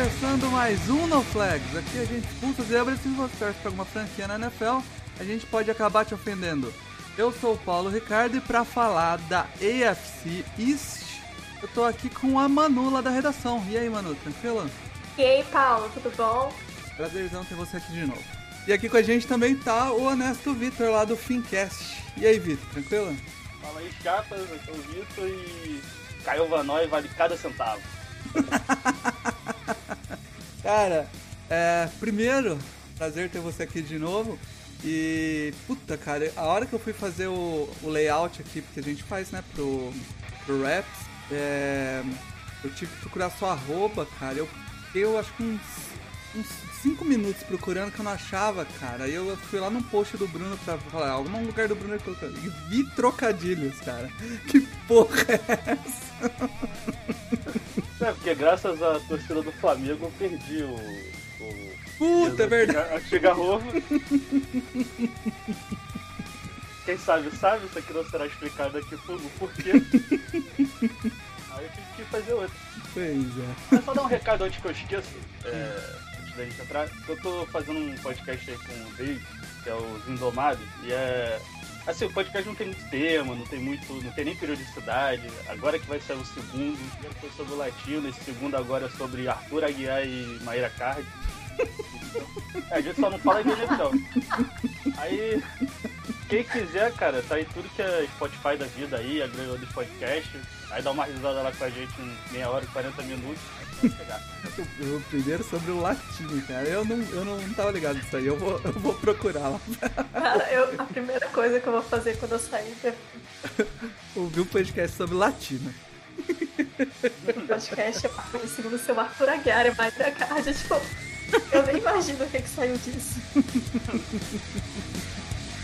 Começando mais um No Flags. Aqui a gente expulsa zebras e se você torce para alguma franquia na NFL, a gente pode acabar te ofendendo. Eu sou o Paulo Ricardo e para falar da AFC East, eu tô aqui com a Manula da redação. E aí, Manu, tranquila? E aí, Paulo, tudo bom? Prazerzão ter você aqui de novo. E aqui com a gente também tá o honesto Vitor lá do Fincast. E aí, Vitor, tranquila? Fala aí, chapas, eu sou o Vitor e Caio Vanói vale cada centavo. Cara, é, primeiro, prazer ter você aqui de novo. E, puta, cara, a hora que eu fui fazer o, o layout aqui, porque a gente faz, né, pro, pro Raps, é, eu tive que procurar sua arroba, cara. Eu eu acho que uns, uns 5 minutos procurando que eu não achava, cara. Aí eu fui lá num post do Bruno pra falar, algum lugar do Bruno colocou. E vi trocadilhos, cara. Que porra é essa? É, porque graças à torcida do Flamengo eu perdi o. o Puta, é verdade. A cigarro. Quem sabe, sabe, isso aqui não será explicado aqui por, o porquê. Aí eu tive que fazer outro. Pois é. Mas só dar um recado antes que eu esqueça, é, antes da gente entrar, eu tô fazendo um podcast aí com o Dave, que é os Indomados, e é. Assim, o podcast não tem muito tema, não tem muito. não tem nem periodicidade. Agora que vai sair o segundo, o primeiro foi sobre o latino, esse segundo agora é sobre Arthur Aguiar e Maíra Card. É, a gente só não fala de eleição. Aí, quem quiser, cara, tá aí tudo que é Spotify da vida aí, agregador dos podcasts. Aí dá uma risada lá com a gente em meia hora e 40 minutos. O, o primeiro sobre o latino, cara. Eu não, eu não tava ligado nisso aí. Eu vou, eu vou procurar lá. Cara, eu, a primeira coisa que eu vou fazer quando eu sair é Ouvir um podcast sobre latino. do podcast é segundo o seu Arthur Aguiar e mais da casa. Tipo, eu nem imagino o que, que saiu disso.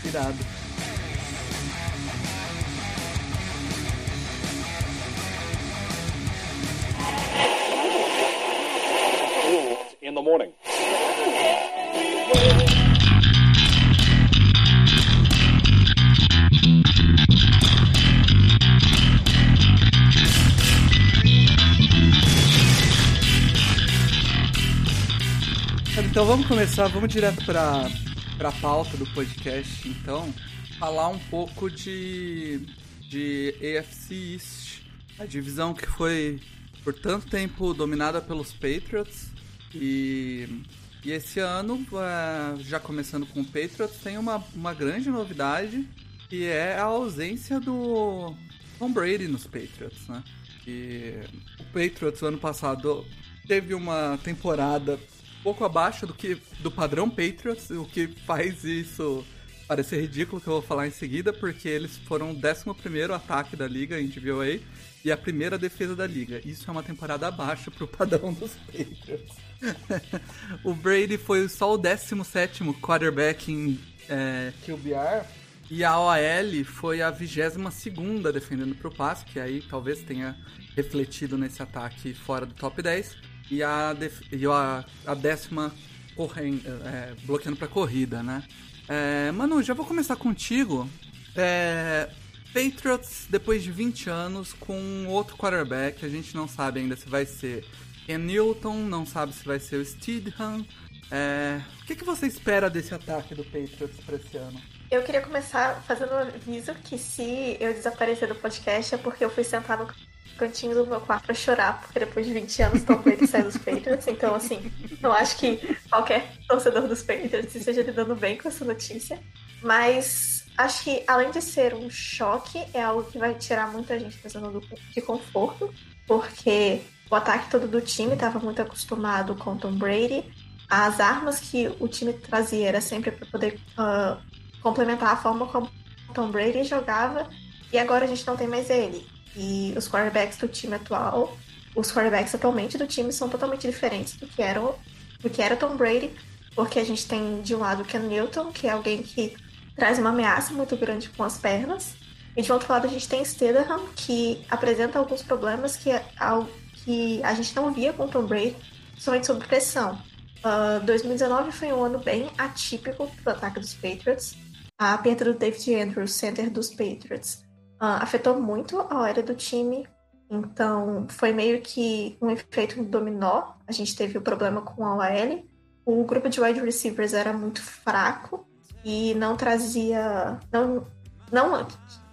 Irado. The morning. Então vamos começar, vamos direto pra, pra pauta do podcast, então. Falar um pouco de, de AFC East, a divisão que foi por tanto tempo dominada pelos Patriots. E, e esse ano, eh, já começando com o Patriots, tem uma, uma grande novidade, que é a ausência do Tom Brady nos Patriots, né? E o Patriots ano passado teve uma temporada pouco abaixo do que do padrão Patriots, o que faz isso parecer ridículo que eu vou falar em seguida, porque eles foram o 11 ataque da liga em DVOA e a primeira defesa da liga. Isso é uma temporada abaixo pro padrão dos Patriots. o Brady foi só o 17 quarterback em é, QBR e a OL foi a 22 defendendo pro passe, que aí talvez tenha refletido nesse ataque fora do top 10. E a, def... e a, a décima correndo, é, bloqueando pra corrida, né? É, Manu, já vou começar contigo. É, Patriots, depois de 20 anos, com outro quarterback, a gente não sabe ainda se vai ser Ken Newton, não sabe se vai ser o Steedham. É, o que, que você espera desse ataque do Patriots pra esse ano? Eu queria começar fazendo um aviso que se eu desaparecer do podcast é porque eu fui sentar no cantinho do meu quarto pra chorar, porque depois de 20 anos Tom Brady dos Patriots, então assim, eu acho que qualquer torcedor dos Patriots esteja lidando bem com essa notícia. Mas acho que além de ser um choque, é algo que vai tirar muita gente da zona de conforto, porque o ataque todo do time estava muito acostumado com Tom Brady. As armas que o time trazia era sempre para poder ah, complementar a forma como Tom Brady jogava. E agora a gente não tem mais ele. E os quarterbacks do time atual, os quarterbacks atualmente do time são totalmente diferentes do que, eram, do que era Tom Brady, porque a gente tem de um lado o Ken Newton, que é alguém que traz uma ameaça muito grande com as pernas, e de outro lado a gente tem Stedham, que apresenta alguns problemas que, que a gente não via com Tom Brady, principalmente sob pressão. Uh, ah, 2019 foi um ano bem atípico para o ataque dos Patriots. A perda do David Andrews, center dos Patriots, uh, afetou muito a área do time. Então, foi meio que um efeito dominó. A gente teve o problema com a OL. O grupo de wide receivers era muito fraco e não trazia. Não, não,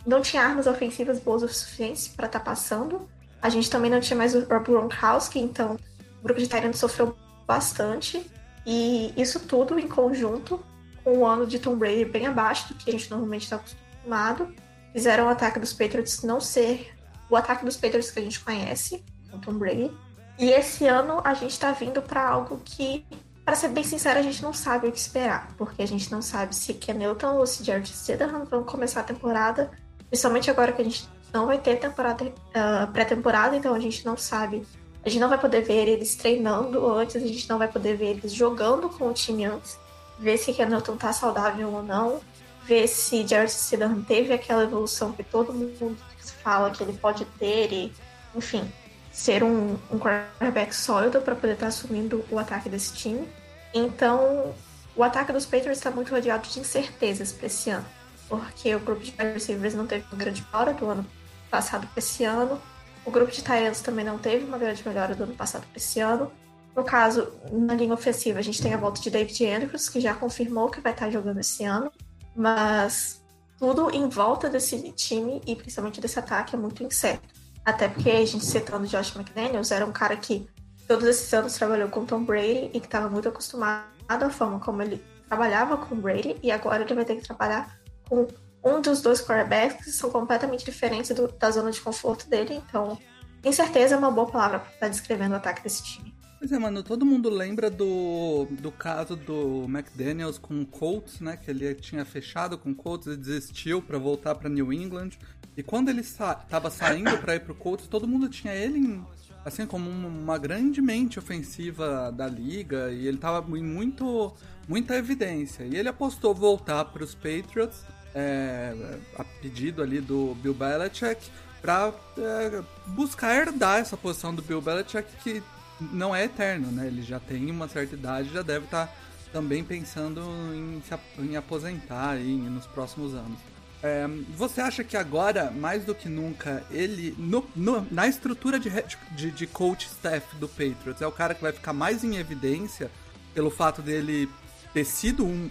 não tinha armas ofensivas boas o suficiente para estar tá passando. A gente também não tinha mais o Rob Gronkowski, então o grupo de Tyrant sofreu bastante. E isso tudo em conjunto com o ano de Tom Brady bem abaixo do que a gente normalmente está acostumado, fizeram o ataque dos Patriots não ser o ataque dos Patriots que a gente conhece, com Tom Brady. E esse ano a gente está vindo para algo que, para ser bem sincero, a gente não sabe o que esperar, porque a gente não sabe se Ken Newton ou se Jared Stidham vão começar a temporada, principalmente agora que a gente não vai ter temporada uh, pré-temporada, então a gente não sabe a gente não vai poder ver eles treinando antes, a gente não vai poder ver eles jogando com o time antes, ver se Hamilton tá saudável ou não, ver se Jared Stidham teve aquela evolução que todo mundo fala que ele pode ter e, enfim, ser um, um quarterback sólido para poder estar tá assumindo o ataque desse time. Então, o ataque dos Patriots está muito rodeado de incertezas para esse ano, porque o grupo de receivers não teve uma grande hora do ano passado para esse ano. O grupo de Tyrants também não teve uma grande melhora do ano passado para esse ano. No caso, na linha ofensiva, a gente tem a volta de David Andrews, que já confirmou que vai estar jogando esse ano. Mas tudo em volta desse time e principalmente desse ataque é muito incerto. Até porque a gente citando Josh McDaniels, era um cara que todos esses anos trabalhou com Tom Brady e que estava muito acostumado à forma como ele trabalhava com Brady e agora ele vai ter que trabalhar com um dos dois quarterbacks são completamente diferentes do, da zona de conforto dele. Então, com certeza é uma boa palavra para estar descrevendo o ataque desse time. Pois é, mano, todo mundo lembra do, do caso do McDaniels com o Colts, né? Que ele tinha fechado com o Colts e desistiu para voltar para New England. E quando ele sa tava saindo para ir pro Colts, todo mundo tinha ele em, assim como uma grande mente ofensiva da liga e ele tava em muito muita evidência. E ele apostou voltar para os Patriots é, a pedido ali do Bill Belichick para é, buscar herdar essa posição do Bill Belichick que não é eterno, né? Ele já tem uma certa idade, já deve estar tá também pensando em, em aposentar aí nos próximos anos. É, você acha que agora, mais do que nunca, ele, no, no, na estrutura de, de, de, coach staff do Patriots, é o cara que vai ficar mais em evidência pelo fato dele ter sido um.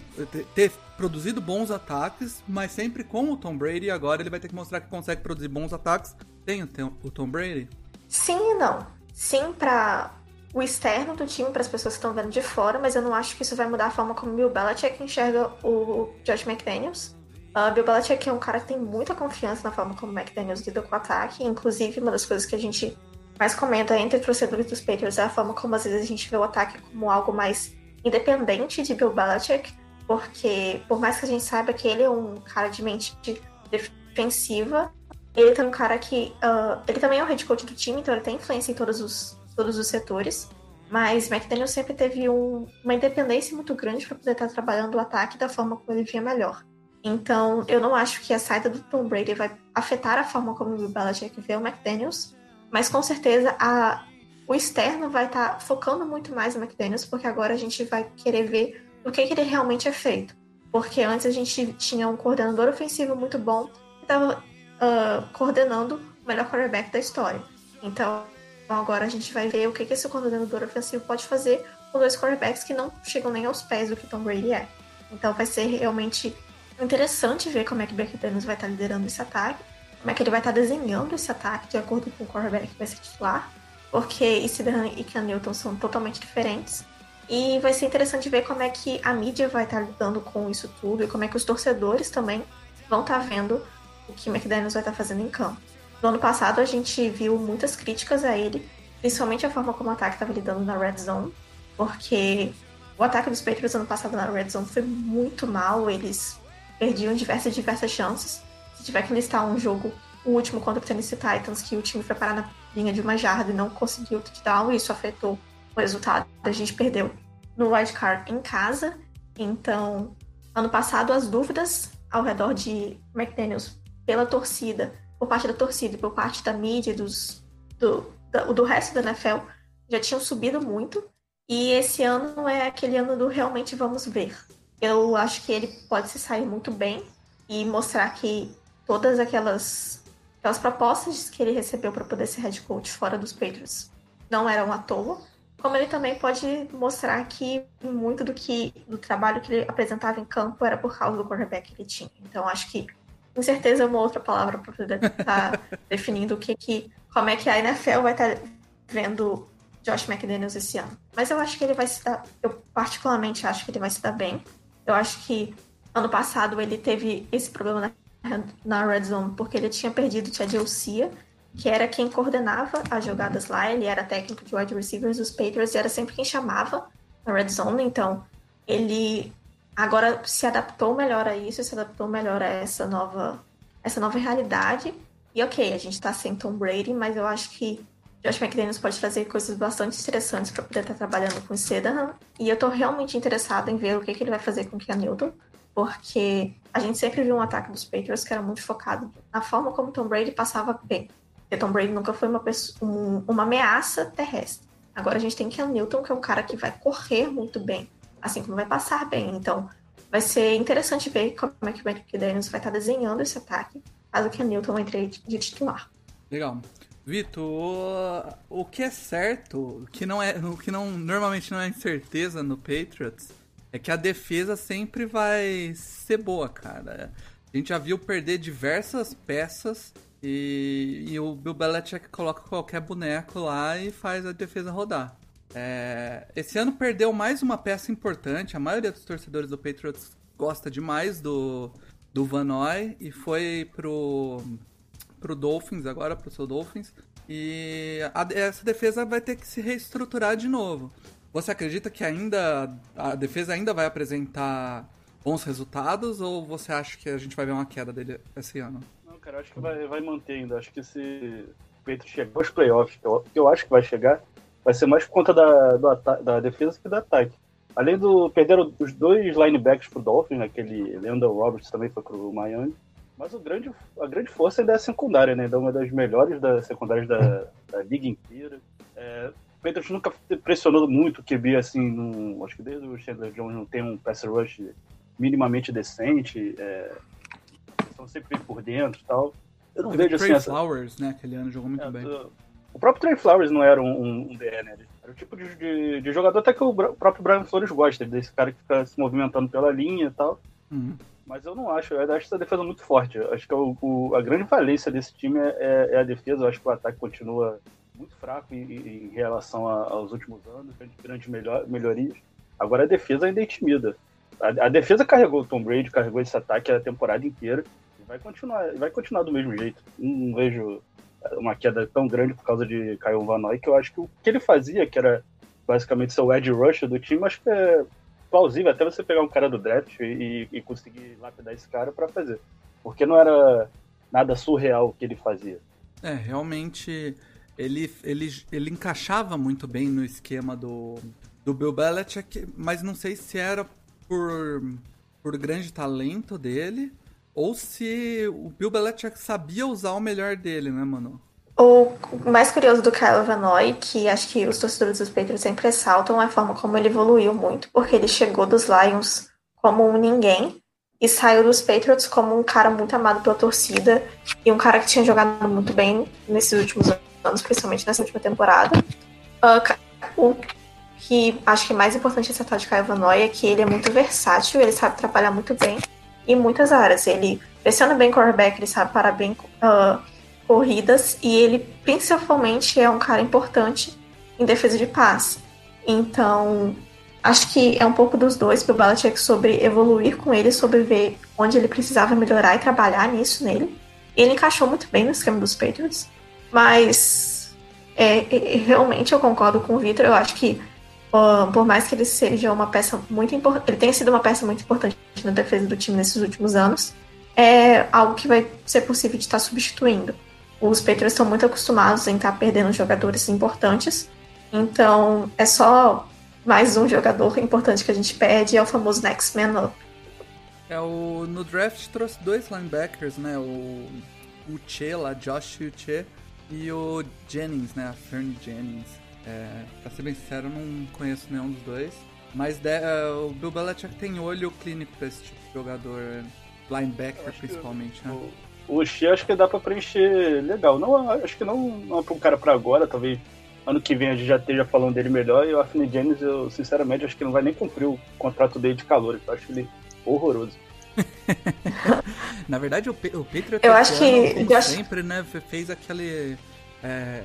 ter produzido bons ataques, mas sempre com o Tom Brady, agora ele vai ter que mostrar que consegue produzir bons ataques sem o Tom Brady? Sim e não sim para o externo do time, para as pessoas que estão vendo de fora, mas eu não acho que isso vai mudar a forma como Bill Belichick enxerga o Josh McDaniels. Uh, Bill Belichick é um cara que tem muita confiança na forma como o McDaniels lida com o ataque, inclusive uma das coisas que a gente mais comenta entre torcedores dos Patriots é a forma como às vezes a gente vê o ataque como algo mais independente de Bill Belichick, porque por mais que a gente saiba que ele é um cara de mente defensiva, ele tem um cara que. Uh, ele também é o head coach do time, então ele tem influência em todos os, todos os setores. Mas McDaniel sempre teve um, uma independência muito grande para poder estar trabalhando o ataque da forma como ele via melhor. Então, eu não acho que a saída do Tom Brady vai afetar a forma como o Bill Belichick vê o McDaniels, mas com certeza a, o externo vai estar focando muito mais no McDaniels, porque agora a gente vai querer ver o que, que ele realmente é feito. Porque antes a gente tinha um coordenador ofensivo muito bom, que estava uh, coordenando o melhor quarterback da história. Então, agora a gente vai ver o que, que esse coordenador ofensivo pode fazer com dois quarterbacks que não chegam nem aos pés do que Tom Brady é. Então, vai ser realmente interessante ver como é que Beck Daniels vai estar liderando esse ataque, como é que ele vai estar desenhando esse ataque de acordo com o quarterback que vai ser titular, porque Isidan e Ken Newton são totalmente diferentes. E vai ser interessante ver como é que a mídia vai estar lidando com isso tudo e como é que os torcedores também vão estar vendo o que McDaniels vai estar fazendo em campo. No ano passado, a gente viu muitas críticas a ele, principalmente a forma como o ataque estava lidando na Red Zone, porque o ataque dos Patriots ano passado na Red Zone foi muito mal, eles perdiam diversas diversas chances. Se tiver que listar um jogo o último contra o Tennessee Titans, que o time foi parar na linha de uma jarda e não conseguiu touchdown, e isso afetou o resultado. A gente perdeu no wild card em casa. Então, ano passado, as dúvidas ao redor de McDaniels pela torcida, por parte da torcida e por parte da mídia dos, do, do, do resto da NFL, já tinham subido muito. E esse ano é aquele ano do realmente vamos ver. Eu acho que ele pode se sair muito bem e mostrar que todas aquelas, aquelas propostas que ele recebeu para poder ser head coach fora dos Patriots não eram à toa. Como ele também pode mostrar que muito do que do trabalho que ele apresentava em campo era por causa do quarterback que ele tinha. Então acho que com certeza é uma outra palavra para poder estar tá definindo o que, que como é que a NFL vai estar tá vendo Josh McDaniels esse ano. Mas eu acho que ele vai se dar. Eu particularmente acho que ele vai se dar bem. Eu acho que ano passado ele teve esse problema na, na Red Zone porque ele tinha perdido o Chad Cia, que era quem coordenava as jogadas lá. Ele era técnico de wide receivers dos Patriots e era sempre quem chamava na Red Zone. Então ele agora se adaptou melhor a isso, se adaptou melhor a essa nova, essa nova realidade. E ok, a gente tá sem Tom Brady, mas eu acho que Josh McDaniels pode trazer coisas bastante interessantes para poder estar trabalhando com o Sedan. E eu tô realmente interessada em ver o que, que ele vai fazer com o Ken Newton, porque a gente sempre viu um ataque dos Patriots que era muito focado na forma como Tom Brady passava bem. Porque Tom Brady nunca foi uma, pessoa, um, uma ameaça terrestre. Agora a gente tem Ken Newton, que é um cara que vai correr muito bem, assim como vai passar bem. Então vai ser interessante ver como é que o McDaniels vai estar desenhando esse ataque, caso o Newton entre de titular. Legal. Vitor, o que é certo, o que não é, o que não normalmente não é incerteza no Patriots, é que a defesa sempre vai ser boa, cara. A gente já viu perder diversas peças e, e o Bill Belichick coloca qualquer boneco lá e faz a defesa rodar. É, esse ano perdeu mais uma peça importante. A maioria dos torcedores do Patriots gosta demais do, do Van Noy e foi pro pro Dolphins agora, pro seu Dolphins. E a, essa defesa vai ter que se reestruturar de novo. Você acredita que ainda a defesa ainda vai apresentar bons resultados ou você acha que a gente vai ver uma queda dele esse ano? Não, cara, acho que vai, vai manter ainda. Acho que se o Peito chegar aos playoffs, que eu, eu acho que vai chegar, vai ser mais por conta da, do da defesa que do ataque. Além do. Perderam os dois linebackers pro Dolphins, né, aquele Leandro Roberts também foi pro Miami. Mas o grande, a grande força ainda é a secundária, né? Ainda é uma das melhores da secundárias da, da liga inteira. É, Patriots nunca pressionou muito o QB, assim, no, acho que desde o Chandler Jones não tem um pass rush minimamente decente. É, estão sempre por dentro e tal. Eu não o vejo assim. Trey essa... Flowers, né? Aquele ano jogou muito é, bem. O próprio Trey Flowers não era um, um, um DE, né? Era o tipo de, de, de, jogador até que o próprio Brian Flores gosta, desse cara que fica se movimentando pela linha e tal. Uhum. Mas eu não acho, eu acho essa defesa muito forte. Eu acho que o, o, a grande valência desse time é, é, é, a defesa. Eu acho que o ataque continua muito fraco em, em relação a, aos últimos anos, grandes melhor, melhorias. Agora a defesa ainda intimida. A, a, defesa carregou o Tom Brady, carregou esse ataque a temporada inteira. E vai continuar, vai continuar do mesmo jeito. Não, vejo uma queda tão grande por causa de Kyle Van Noy, que eu acho que o que ele fazia, que era basicamente ser o edge rusher do time, acho que é plausível até você pegar um cara do draft e, e conseguir lapidar esse cara para fazer. Porque não era nada surreal o que ele fazia. É, realmente ele, ele, ele encaixava muito bem no esquema do, do Bill Belichick, mas não sei se era por, por grande talento dele ou se o Bill Belichick sabia usar o melhor dele, né, mano? O mais curioso do Kyle Vanoy, que acho que os torcedores dos Patriots sempre ressaltam, é a forma como ele evoluiu muito, porque ele chegou dos Lions como um ninguém e saiu dos Patriots como um cara muito amado pela torcida e um cara que tinha jogado muito bem nesses últimos anos, principalmente nessa última temporada. Uh, o que acho que é mais importante ressaltar de Kyle Vanoy é que ele é muito versátil, ele sabe trabalhar muito bem em muitas áreas. Ele pressiona bem quarterback, ele sabe parar bem. Uh, corridas e ele principalmente é um cara importante em defesa de passe. Então, acho que é um pouco dos dois para o Belichick sobre evoluir com ele, sobre ver onde ele precisava melhorar e trabalhar nisso nele. Ele encaixou muito bem no esquema dos Patriots, mas é, realmente eu concordo com o Victor. Eu acho que por mais que ele seja uma peça muito importante, ele tenha sido uma peça muito importante na defesa do time nesses últimos anos, é algo que vai ser possível de estar substituindo. Os Patriots estão muito acostumados em estar perdendo jogadores importantes, então é só mais um jogador importante que a gente perde, é o famoso Next Man Up. É, o, no draft trouxe dois linebackers, né? O Uche lá, Josh Uche, e o Jennings, né? A Fernie Jennings. É, pra ser bem sincero, eu não conheço nenhum dos dois. Mas de, uh, o Bill Belichick tem olho clínico pra esse tipo de jogador, linebacker principalmente, que, né? O, o Xi acho que dá pra preencher legal. Não, acho que não, não é pra um cara pra agora, talvez ano que vem a gente já esteja falando dele melhor. E o Anthony James, eu sinceramente acho que não vai nem cumprir o contrato dele de calor. Eu acho ele horroroso. Na verdade, o, o Patriot eu acho que sempre, né, fez aquele é,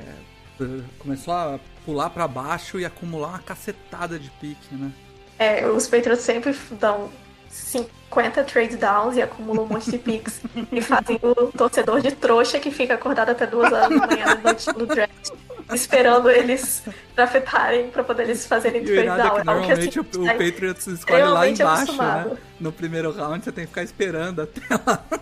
começou a pular para baixo e acumular uma cacetada de pique, né? É, os Patriots sempre dão 50 trade downs e acumulam um monte de picks e fazem o torcedor de trouxa que fica acordado até duas horas da manhã no draft esperando eles draftarem pra poder eles fazerem trade down. É que normalmente assim, o, o Patriots escolhe lá embaixo, né? No primeiro round você tem que ficar esperando até lá.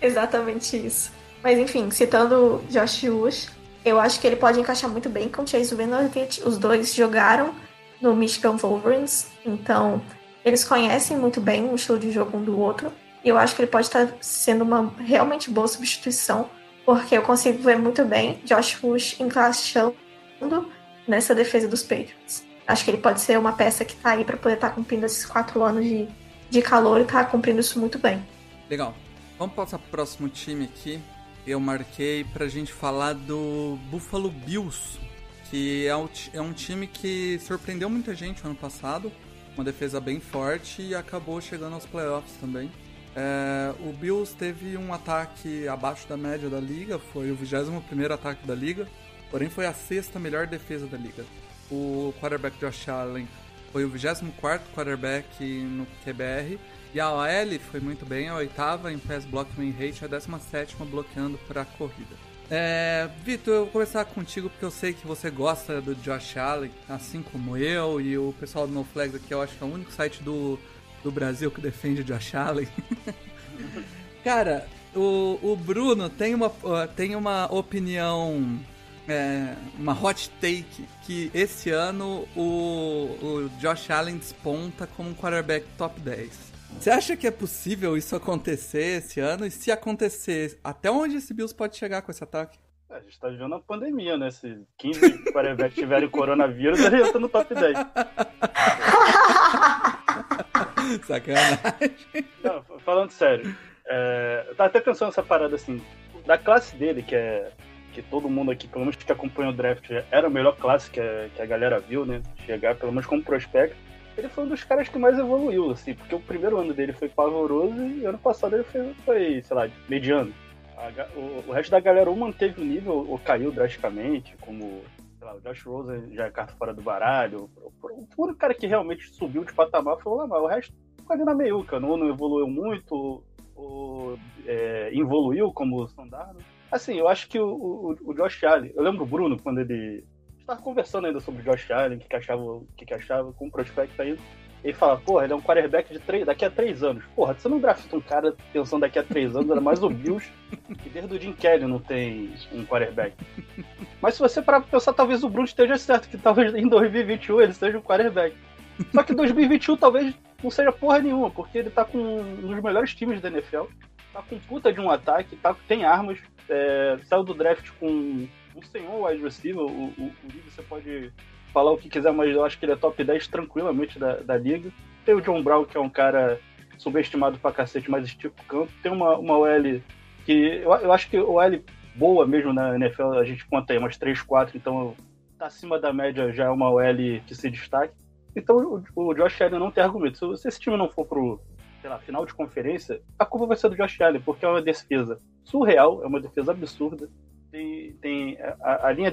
Exatamente isso. Mas enfim, citando Josh Ush, eu acho que ele pode encaixar muito bem com Chase Winovich. Os dois jogaram no Michigan Wolverines, então eles conhecem muito bem o estilo de jogo um do outro. E eu acho que ele pode estar sendo uma realmente boa substituição porque eu consigo ver muito bem Josh Bush encaixando nessa defesa dos Patriots. Acho que ele pode ser uma peça que tá aí para poder estar tá cumprindo esses quatro anos de, de calor e tá cumprindo isso muito bem. Legal. Vamos passar pro próximo time aqui. Eu marquei pra gente falar do Buffalo Bills, que é um, é um time que surpreendeu muita gente no ano passado. Uma defesa bem forte e acabou chegando aos playoffs também. É, o Bills teve um ataque abaixo da média da liga, foi o 21 ataque da liga, porém foi a sexta melhor defesa da liga. O quarterback Josh Allen foi o 24 quarterback no QBR e a OL foi muito bem, a oitava em pass blocking rate, a 17 bloqueando para a corrida. É, Vitor, eu vou começar contigo porque eu sei que você gosta do Josh Allen, assim como eu e o pessoal do No Flags aqui, eu acho que é o único site do do Brasil que defende Josh Allen. Cara, o, o Bruno tem uma, tem uma opinião, é, uma hot take, que esse ano o, o Josh Allen desponta como um quarterback top 10. Você acha que é possível isso acontecer esse ano? E se acontecer, até onde esse Bills pode chegar com esse ataque? É, a gente tá vivendo uma pandemia, né? Se 15 quarterbacks tiverem coronavírus, ele entra no top 10. Sacanagem. Não, falando sério, é, eu tava até pensando nessa parada assim, da classe dele, que é que todo mundo aqui, pelo menos que acompanha o draft, era a melhor classe que a, que a galera viu, né? Chegar, pelo menos como prospecto. Ele foi um dos caras que mais evoluiu, assim, porque o primeiro ano dele foi pavoroso e ano passado ele foi, foi sei lá, mediano. A, o, o, resto da galera ou manteve o nível ou caiu drasticamente, como lá, o Josh Rosen já é carta fora do baralho. O, único cara que realmente subiu de patamar foi o Lamar. O resto ficou ali na meiuca. Não, não evoluiu muito, ou é, evoluiu como o Sandarno. Assim, eu acho que o, o, o Josh Allen, eu lembro o Bruno quando ele estava conversando ainda sobre o Josh Allen, o que, que achava, que, que achava com o prospecto ainda. Ele fala, porra, ele é um quarterback de três, daqui a três anos. Porra, você não drafta um cara pensando daqui a três anos, era mais o Bills, que desde o Jim Kelly não tem um quarterback. Mas se você parar pra pensar, talvez o Bruno esteja certo, que talvez em 2021 ele seja um quarterback. Só que 2021 talvez não seja porra nenhuma, porque ele tá com um dos melhores times da NFL, tá com puta de um ataque, tá, tem armas, é, saiu do draft com um senhor wide receiver, o, o, o você pode falar o que quiser, mas eu acho que ele é top 10 tranquilamente da, da liga. Tem o John Brown, que é um cara subestimado pra cacete, mas estica o campo. Tem uma, uma OL que eu, eu acho que o OL boa mesmo na NFL, a gente conta aí umas 3, 4, então tá acima da média já é uma OL que se destaque. Então o, o Josh Allen não tem argumento. Se, se esse time não for pro lá, final de conferência, a culpa vai ser do Josh Allen, porque é uma defesa surreal, é uma defesa absurda. Tem, tem a, a linha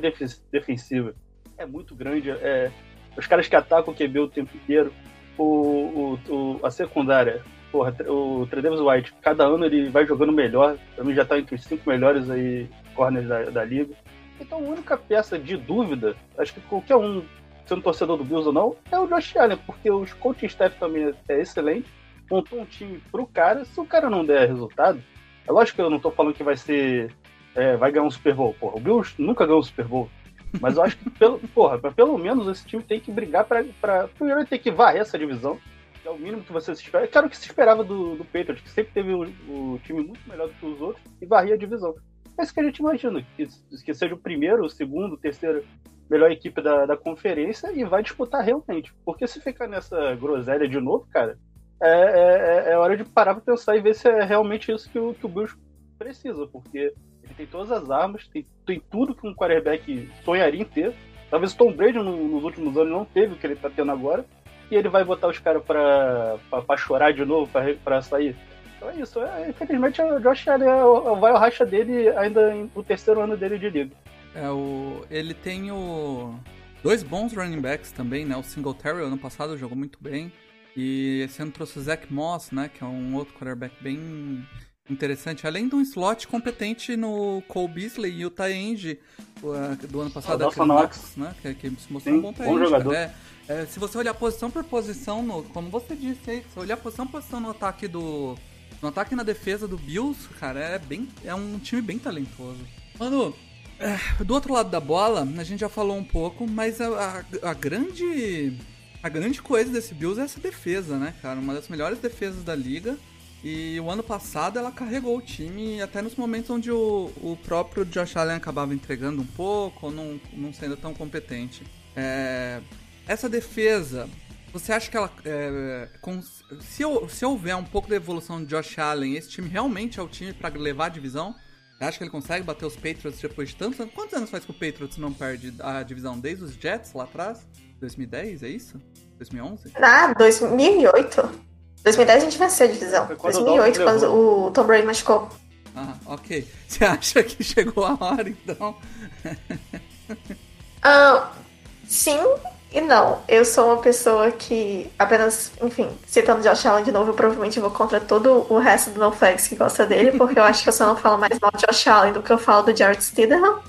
defensiva é muito grande. É, os caras que atacam o QB o tempo inteiro. O, o, o a secundária, porra, o Tredavis White, cada ano ele vai jogando melhor. Pra mim já tá entre os cinco melhores aí corners da, da liga. Então a única peça de dúvida, acho que qualquer um, sendo torcedor do Bills ou não, é o Josh Allen, porque os coaching staff também é excelente. montou um time pro cara, se o cara não der resultado, é lógico que eu não tô falando que vai ser. É, vai ganhar um Super Bowl. Porra, o Bills nunca ganhou um Super Bowl. Mas eu acho que, pelo, porra, pelo menos esse time tem que brigar pra, pra. Primeiro tem que varrer essa divisão. Que é o mínimo que você se espera. É claro que se esperava do, do Patriots, que sempre teve o, o time muito melhor do que os outros, e varria a divisão. É isso que a gente imagina, que, que seja o primeiro, o segundo, o terceiro melhor equipe da, da conferência e vai disputar realmente. Porque se ficar nessa groselha de novo, cara, é, é, é hora de parar pra pensar e ver se é realmente isso que o, que o Bills precisa, porque tem todas as armas, tem, tem tudo que um quarterback sonharia em ter. Talvez o Tom Brady no, nos últimos anos não teve o que ele tá tendo agora. E ele vai botar os caras pra, pra, pra, chorar de novo, pra, pra sair. Então é isso. É, infelizmente o Josh Allen é, vai o racha dele ainda no terceiro ano dele de liga. É, o, ele tem o, dois bons running backs também, né? O Singletary ano passado jogou muito bem. E esse ano trouxe o Zach Moss, né? Que é um outro quarterback bem interessante. Além de um slot competente no Cole Beasley e o Tyenge do ano passado, oh, Knox, né? Que, que se mostrou Sim, um bom Bom jogador. É, é, se você olhar posição por posição, no, como você disse aí, se olhar posição por posição no ataque do. No ataque e na defesa do Bills, cara, é bem. É um time bem talentoso. Mano, é, do outro lado da bola, a gente já falou um pouco, mas a, a, a, grande. A grande coisa desse Bills é essa defesa, né, cara? Uma das melhores defesas da liga. E o ano passado ela carregou o time até nos momentos onde o, o próprio Josh Allen acabava entregando um pouco ou não, não sendo tão competente. É, essa defesa, você acha que ela. É, com, se, se houver um pouco de evolução de Josh Allen, esse time realmente é o time para levar a divisão? Você acha que ele consegue bater os Patriots depois de tantos anos? Quantos anos faz que o Patriots não perde a divisão? Desde os Jets lá atrás? 2010, é isso? 2011? Ah, 2008. 2010 a gente venceu a divisão. 2008, quando o Tom Brady machucou. Ah, ok. Você acha que chegou a hora, então? ah, sim e não. Eu sou uma pessoa que apenas, enfim, citando Josh Allen de novo, eu provavelmente vou contra todo o resto do NoFlex que gosta dele, porque eu acho que eu só não falo mais mal de Josh Allen do que eu falo do Jared Stidham.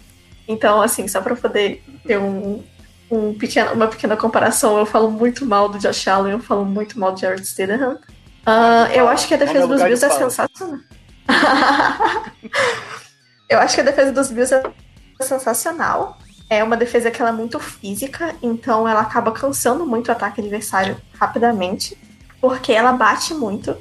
Então, assim, só pra poder ter um, um pequeno, uma pequena comparação, eu falo muito mal do Josh Allen, eu falo muito mal do Jared Stidham. Uh, eu acho que a defesa dos Bills é sensacional. eu acho que a defesa dos Bills é sensacional. É uma defesa que ela é muito física, então ela acaba cansando muito o ataque adversário rapidamente, porque ela bate muito.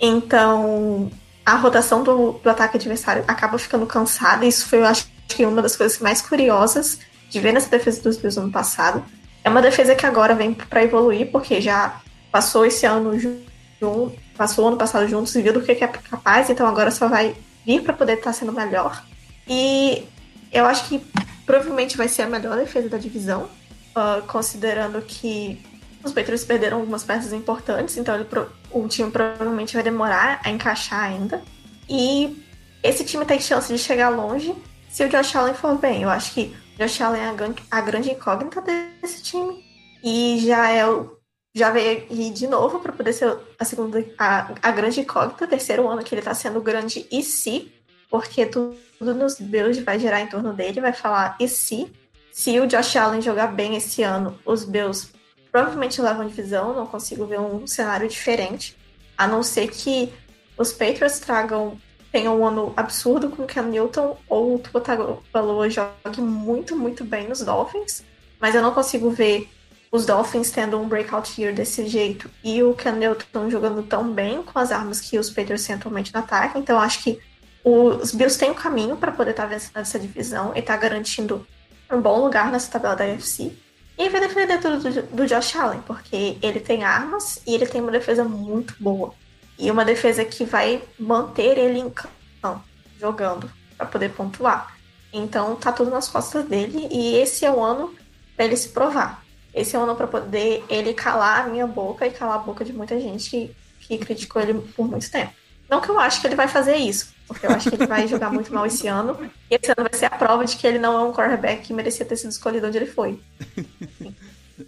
Então a rotação do, do ataque adversário acaba ficando cansada. Isso foi, eu acho que, uma das coisas mais curiosas de ver nessa defesa dos Bills no passado. É uma defesa que agora vem para evoluir, porque já passou esse ano junto, passou o ano passado juntos e viu do que é capaz, então agora só vai vir para poder estar tá sendo melhor. E eu acho que provavelmente vai ser a melhor defesa da divisão, uh, considerando que os Patriots perderam algumas peças importantes, então ele, o time provavelmente vai demorar a encaixar ainda. E esse time tem chance de chegar longe se o Josh Allen for bem. Eu acho que Josh Allen é a grande, incógnita desse time. E já é o. Já veio de novo para poder ser a segunda. A, a grande incógnita, terceiro ano que ele está sendo grande e se porque tudo nos Bills vai girar em torno dele, vai falar e se? Se o Josh Allen jogar bem esse ano, os Bills provavelmente levam divisão, não consigo ver um cenário diferente, a não ser que os Patriots tragam tenham um ano absurdo com o Ken Newton ou o Tua Tagovailoa jogue muito, muito bem nos Dolphins, mas eu não consigo ver os Dolphins tendo um breakout year desse jeito e o Ken Newton jogando tão bem com as armas que os Patriots têm atualmente no ataque, então acho que os Bills têm um caminho para poder estar tá vencendo essa divisão e estar tá garantindo um bom lugar nessa tabela da UFC. E vai defender tudo do, do Josh Allen, porque ele tem armas e ele tem uma defesa muito boa. E uma defesa que vai manter ele em campo, jogando, para poder pontuar. Então tá tudo nas costas dele e esse é o ano para ele se provar. Esse é o ano para poder ele calar a minha boca e calar a boca de muita gente que, criticou ele por muito tempo. Não que eu acho que ele vai fazer isso, porque eu acho que ele vai jogar muito mal esse ano. E esse ano vai ser a prova de que ele não é um quarterback que merecia ter sido escolhido onde ele foi.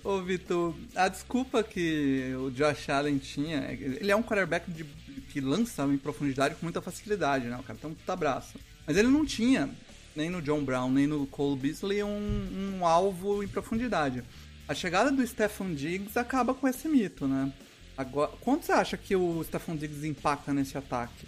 Ô, Vitor, a desculpa que o Josh Allen tinha, ele é um quarterback de, que lança em profundidade com muita facilidade, né? O cara tem um puta braço. Mas ele não tinha, nem no John Brown, nem no Cole Beasley, um, um alvo em profundidade. A chegada do Stephen Diggs acaba com esse mito, né? Agora, quanto você acha que o Stephon Diggs impacta nesse ataque?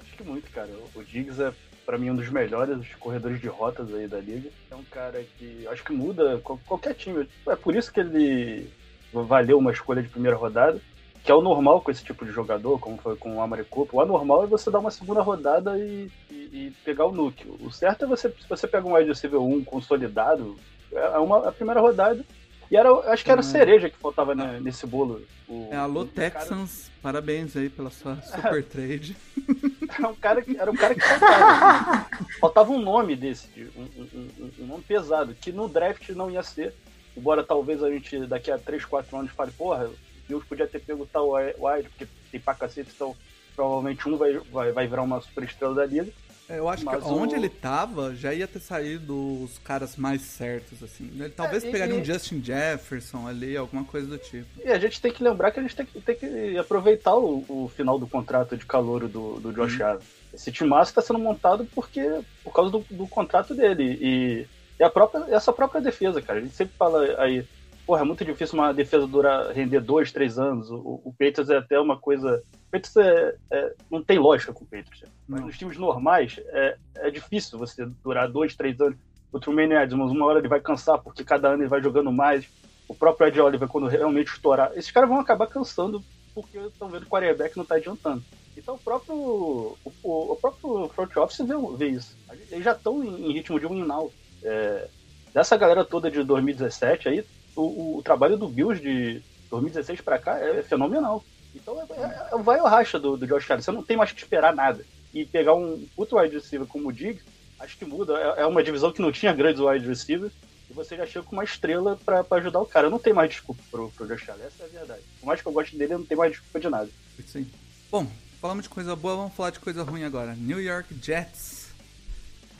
Acho que muito, cara. O Diggs é, para mim, um dos melhores corredores de rotas aí da liga. É um cara que acho que muda qualquer time. É por isso que ele valeu uma escolha de primeira rodada, que é o normal com esse tipo de jogador, como foi com o Amari Cooper. O anormal é você dar uma segunda rodada e, e, e pegar o núcleo. O certo é você, se você pega um wide receiver 1 consolidado, é uma, a primeira rodada e era, acho que era cereja que faltava né, nesse bolo. O, é, alô, Texans, cara... parabéns aí pela sua super trade. era, um cara que, era um cara que faltava. faltava um nome desse, um, um, um, nome pesado, que no draft não ia ser. Embora talvez a gente daqui a 3, 4 anos fale, porra, Deus podia ter pego tal wide, porque tem pra cacete, então provavelmente um vai, vai, vai virar uma super estrela da liga. É, eu acho Mas que onde o... ele tava já ia ter saído os caras mais certos, assim. Ele talvez é, e, pegaria um Justin Jefferson ali, alguma coisa do tipo. E a gente tem que lembrar que a gente tem que, tem que aproveitar o, o final do contrato de calor do, do Josh Allen. Esse timaço está sendo montado porque por causa do, do contrato dele. E, e a própria, essa própria defesa, cara. A gente sempre fala aí, porra, é muito difícil uma defesa durar, render dois, três anos. O, o Patriots é até uma coisa. O Patriots é, é, não tem lógica com o Patriots. Mas nos times normais é, é difícil você durar dois, três anos. O Truman Edmonds, uma hora ele vai cansar, porque cada ano ele vai jogando mais. O próprio Ed Oliver, quando realmente estourar, esses caras vão acabar cansando porque estão vendo que o quarterback não está adiantando. Então o próprio, o, o próprio front office vê, vê isso. Eles já estão em, em, ritmo de um É, dessa galera toda de 2017 aí, o, o trabalho do Bills de 2016 para cá é fenomenal. Então é, é, é o vai ou racha do, do Josh Allen. Você não tem mais que esperar nada. E pegar um outro wide receiver como o Diggs, acho que muda. É, é uma divisão que não tinha grandes wide receivers. E você já chega com uma estrela para ajudar o cara. Não tem mais desculpa pro, pro Josh Allen, essa é a verdade. Por mais que eu goste dele, não tem mais desculpa de nada. Sim. Bom, falamos de coisa boa, vamos falar de coisa ruim agora. New York Jets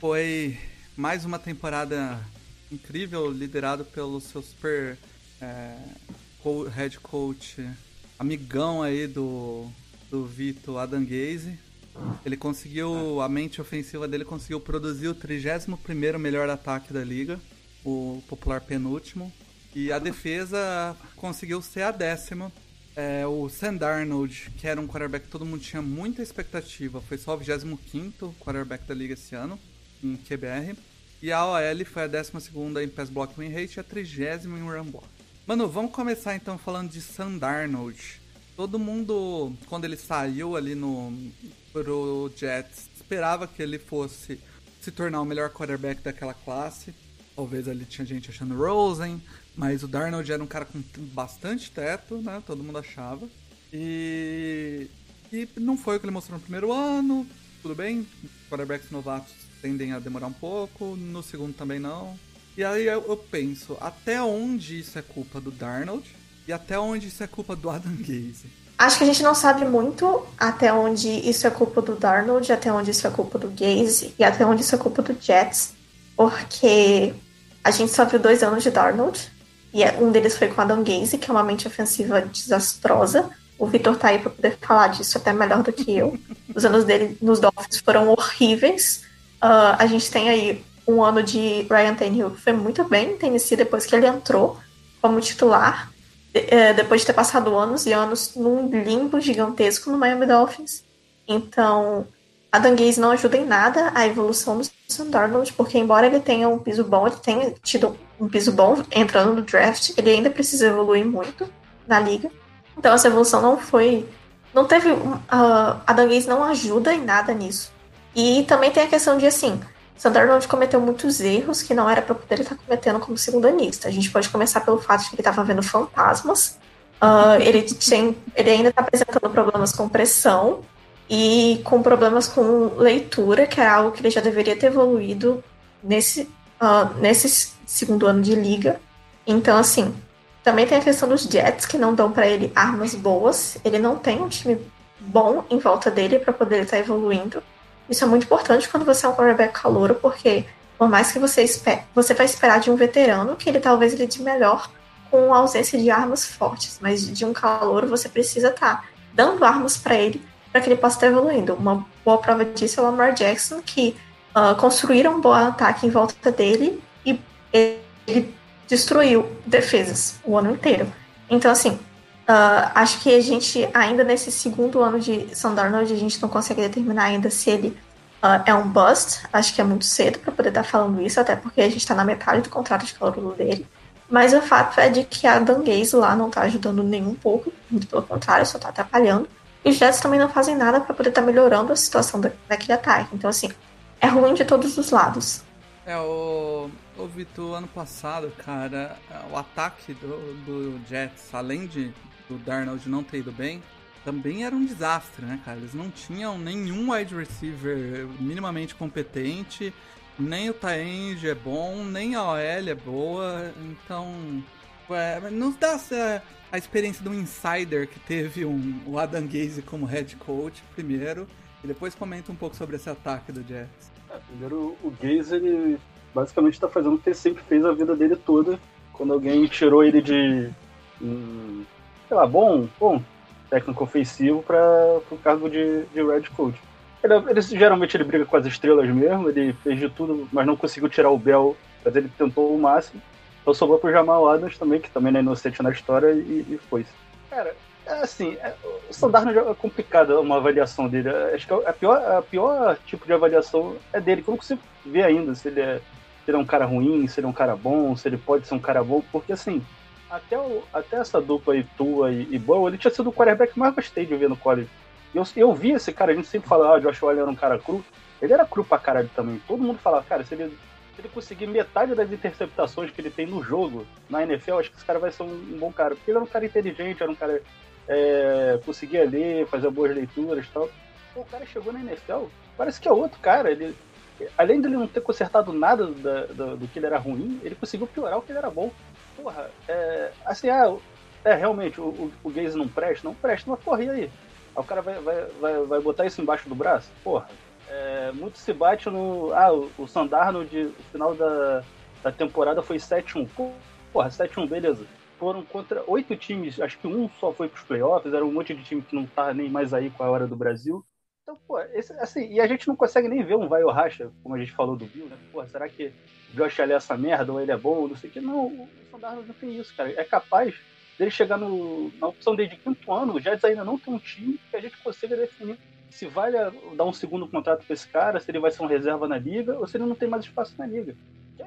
foi mais uma temporada incrível, liderado pelo seu super é, head coach, amigão aí do, do Vitor Adam Gaze. Ele conseguiu, a mente ofensiva dele conseguiu produzir o 31 melhor ataque da liga, o popular penúltimo. E a defesa conseguiu ser a décima. É, o Sam Darnold, que era um quarterback que todo mundo tinha muita expectativa, foi só o 25 quarterback da liga esse ano, em QBR. E a OL foi a 12 em pass block win rate e a 30 em run block. Mano, vamos começar então falando de Sam Darnold. Todo mundo, quando ele saiu ali no pro Jets, esperava que ele fosse se tornar o melhor quarterback daquela classe. Talvez ali tinha gente achando Rosen, mas o Darnold era um cara com bastante teto, né? Todo mundo achava. E, e não foi o que ele mostrou no primeiro ano. Tudo bem, quarterbacks novatos tendem a demorar um pouco, no segundo também não. E aí eu, eu penso, até onde isso é culpa do Darnold e até onde isso é culpa do Adam Gaze? Acho que a gente não sabe muito até onde isso é culpa do Darnold, até onde isso é culpa do Gaze e até onde isso é culpa do Jets, porque a gente só viu dois anos de Darnold e é, um deles foi com Adam Gaze, que é uma mente ofensiva desastrosa. O Vitor tá aí pra poder falar disso até melhor do que eu. Os anos dele nos Dolphins foram horríveis. Uh, a gente tem aí um ano de Ryan Tannehill que foi muito bem em Tennessee depois que ele entrou como titular, é, depois de ter passado anos e anos num limbo gigantesco no Miami Dolphins. Então, a Gaze não ajuda em nada a evolução do Sam Darnold, porque embora ele tenha um piso bom, ele tenha tido um piso bom entrando no draft, ele ainda precisa evoluir muito na liga. Então essa evolução não foi. Não teve. Uh, a Gaze não ajuda em nada nisso. E também tem a questão de assim, Sandarnold cometeu muitos erros que não era para poder estar cometendo como segundanista. A gente pode começar pelo fato de que ele estava vendo fantasmas. Uh, ele, tem, ele ainda está apresentando problemas com pressão e com problemas com leitura, que é algo que ele já deveria ter evoluído nesse, uh, nesse segundo ano de liga. Então, assim, também tem a questão dos Jets, que não dão para ele armas boas. Ele não tem um time bom em volta dele para poder estar evoluindo. Isso é muito importante quando você é um quarterback calouro, porque por mais que você espere, você vai esperar de um veterano que ele talvez ele de melhor com a ausência de armas fortes, mas de um calouro você precisa estar tá dando armas para ele para que ele possa estar evoluindo. Uma boa prova disso é o Lamar Jackson, que uh, construíram um bom ataque em volta dele e ele destruiu defesas o ano inteiro. Então, assim, Uh, acho que a gente, ainda nesse segundo ano de Sandarnold, a gente não consegue determinar ainda se ele uh, é um bust. Acho que é muito cedo para poder estar falando isso, até porque a gente está na metade do contrato de calor dele. Mas o fato é de que a Danguese lá não está ajudando nem um pouco, muito pelo contrário, só está atrapalhando. E os Jets também não fazem nada para poder estar tá melhorando a situação daquele ataque. Então, assim, é ruim de todos os lados. É, o, o Vitor, ano passado, cara, o ataque do, do Jets, além de do Darnold não ter ido bem, também era um desastre, né, cara? Eles não tinham nenhum wide receiver minimamente competente, nem o Taenge é bom, nem a OL é boa, então. É, nos dá essa, a experiência um insider que teve um, o Adam Gaze como head coach primeiro, e depois comenta um pouco sobre esse ataque do Jets. É, primeiro, o Gaze, ele basicamente está fazendo o que ele sempre fez a vida dele toda, quando alguém tirou ele de. Um, sei lá, bom, bom técnico ofensivo para o cargo de, de Red Coach. Ele, ele, geralmente ele briga com as estrelas mesmo, ele fez de tudo, mas não conseguiu tirar o Bell, mas ele tentou o máximo. Então sobrou pro Jamal Adams também, que também não é inocente na história, e, e foi. Cara, é assim, é, o Sandarno é complicado uma avaliação dele. Acho que a pior, a pior tipo de avaliação é dele, que eu não consigo ver ainda se ele é, se ele é um cara ruim, se ele é um cara bom, se ele pode ser um cara bom, porque assim, até, o, até essa dupla aí, Tua e, e ele tinha sido o quarterback que mais gostei de ver no college. Eu, eu vi esse cara, a gente sempre fala, ah, Josh Allen era um cara cru. Ele era cru pra caralho também. Todo mundo falava, cara, se ele, se ele conseguir metade das interceptações que ele tem no jogo, na NFL, acho que esse cara vai ser um, um bom cara. Porque ele era um cara inteligente, era um cara. É, conseguia ler, fazer boas leituras e tal. Pô, o cara chegou na NFL, parece que é outro cara. Ele, além de ele não ter consertado nada da, da, do que ele era ruim, ele conseguiu piorar o que ele era bom porra, é, assim, ah, é, realmente, o, o, o Gaze não presta? Não presta, mas porra, aí? Aí o cara vai, vai, vai, vai botar isso embaixo do braço? Porra, é, muito se bate no. Ah, o, o Sandarno, de, o final da, da temporada foi 7-1. Porra, 7-1, beleza. Foram contra oito times, acho que um só foi pros playoffs, era um monte de time que não tá nem mais aí com a hora do Brasil. Então, pô, esse, assim, e a gente não consegue nem ver um vai ou racha, como a gente falou do Bill, né? Porra, será que Josh Allen é essa merda, ou ele é bom, não sei o que. Não, o Sam não tem isso, cara. É capaz dele chegar no, na opção dele de quinto ano, o Jets ainda não tem um time que a gente consiga definir se vale dar um segundo contrato para esse cara, se ele vai ser um reserva na liga, ou se ele não tem mais espaço na liga.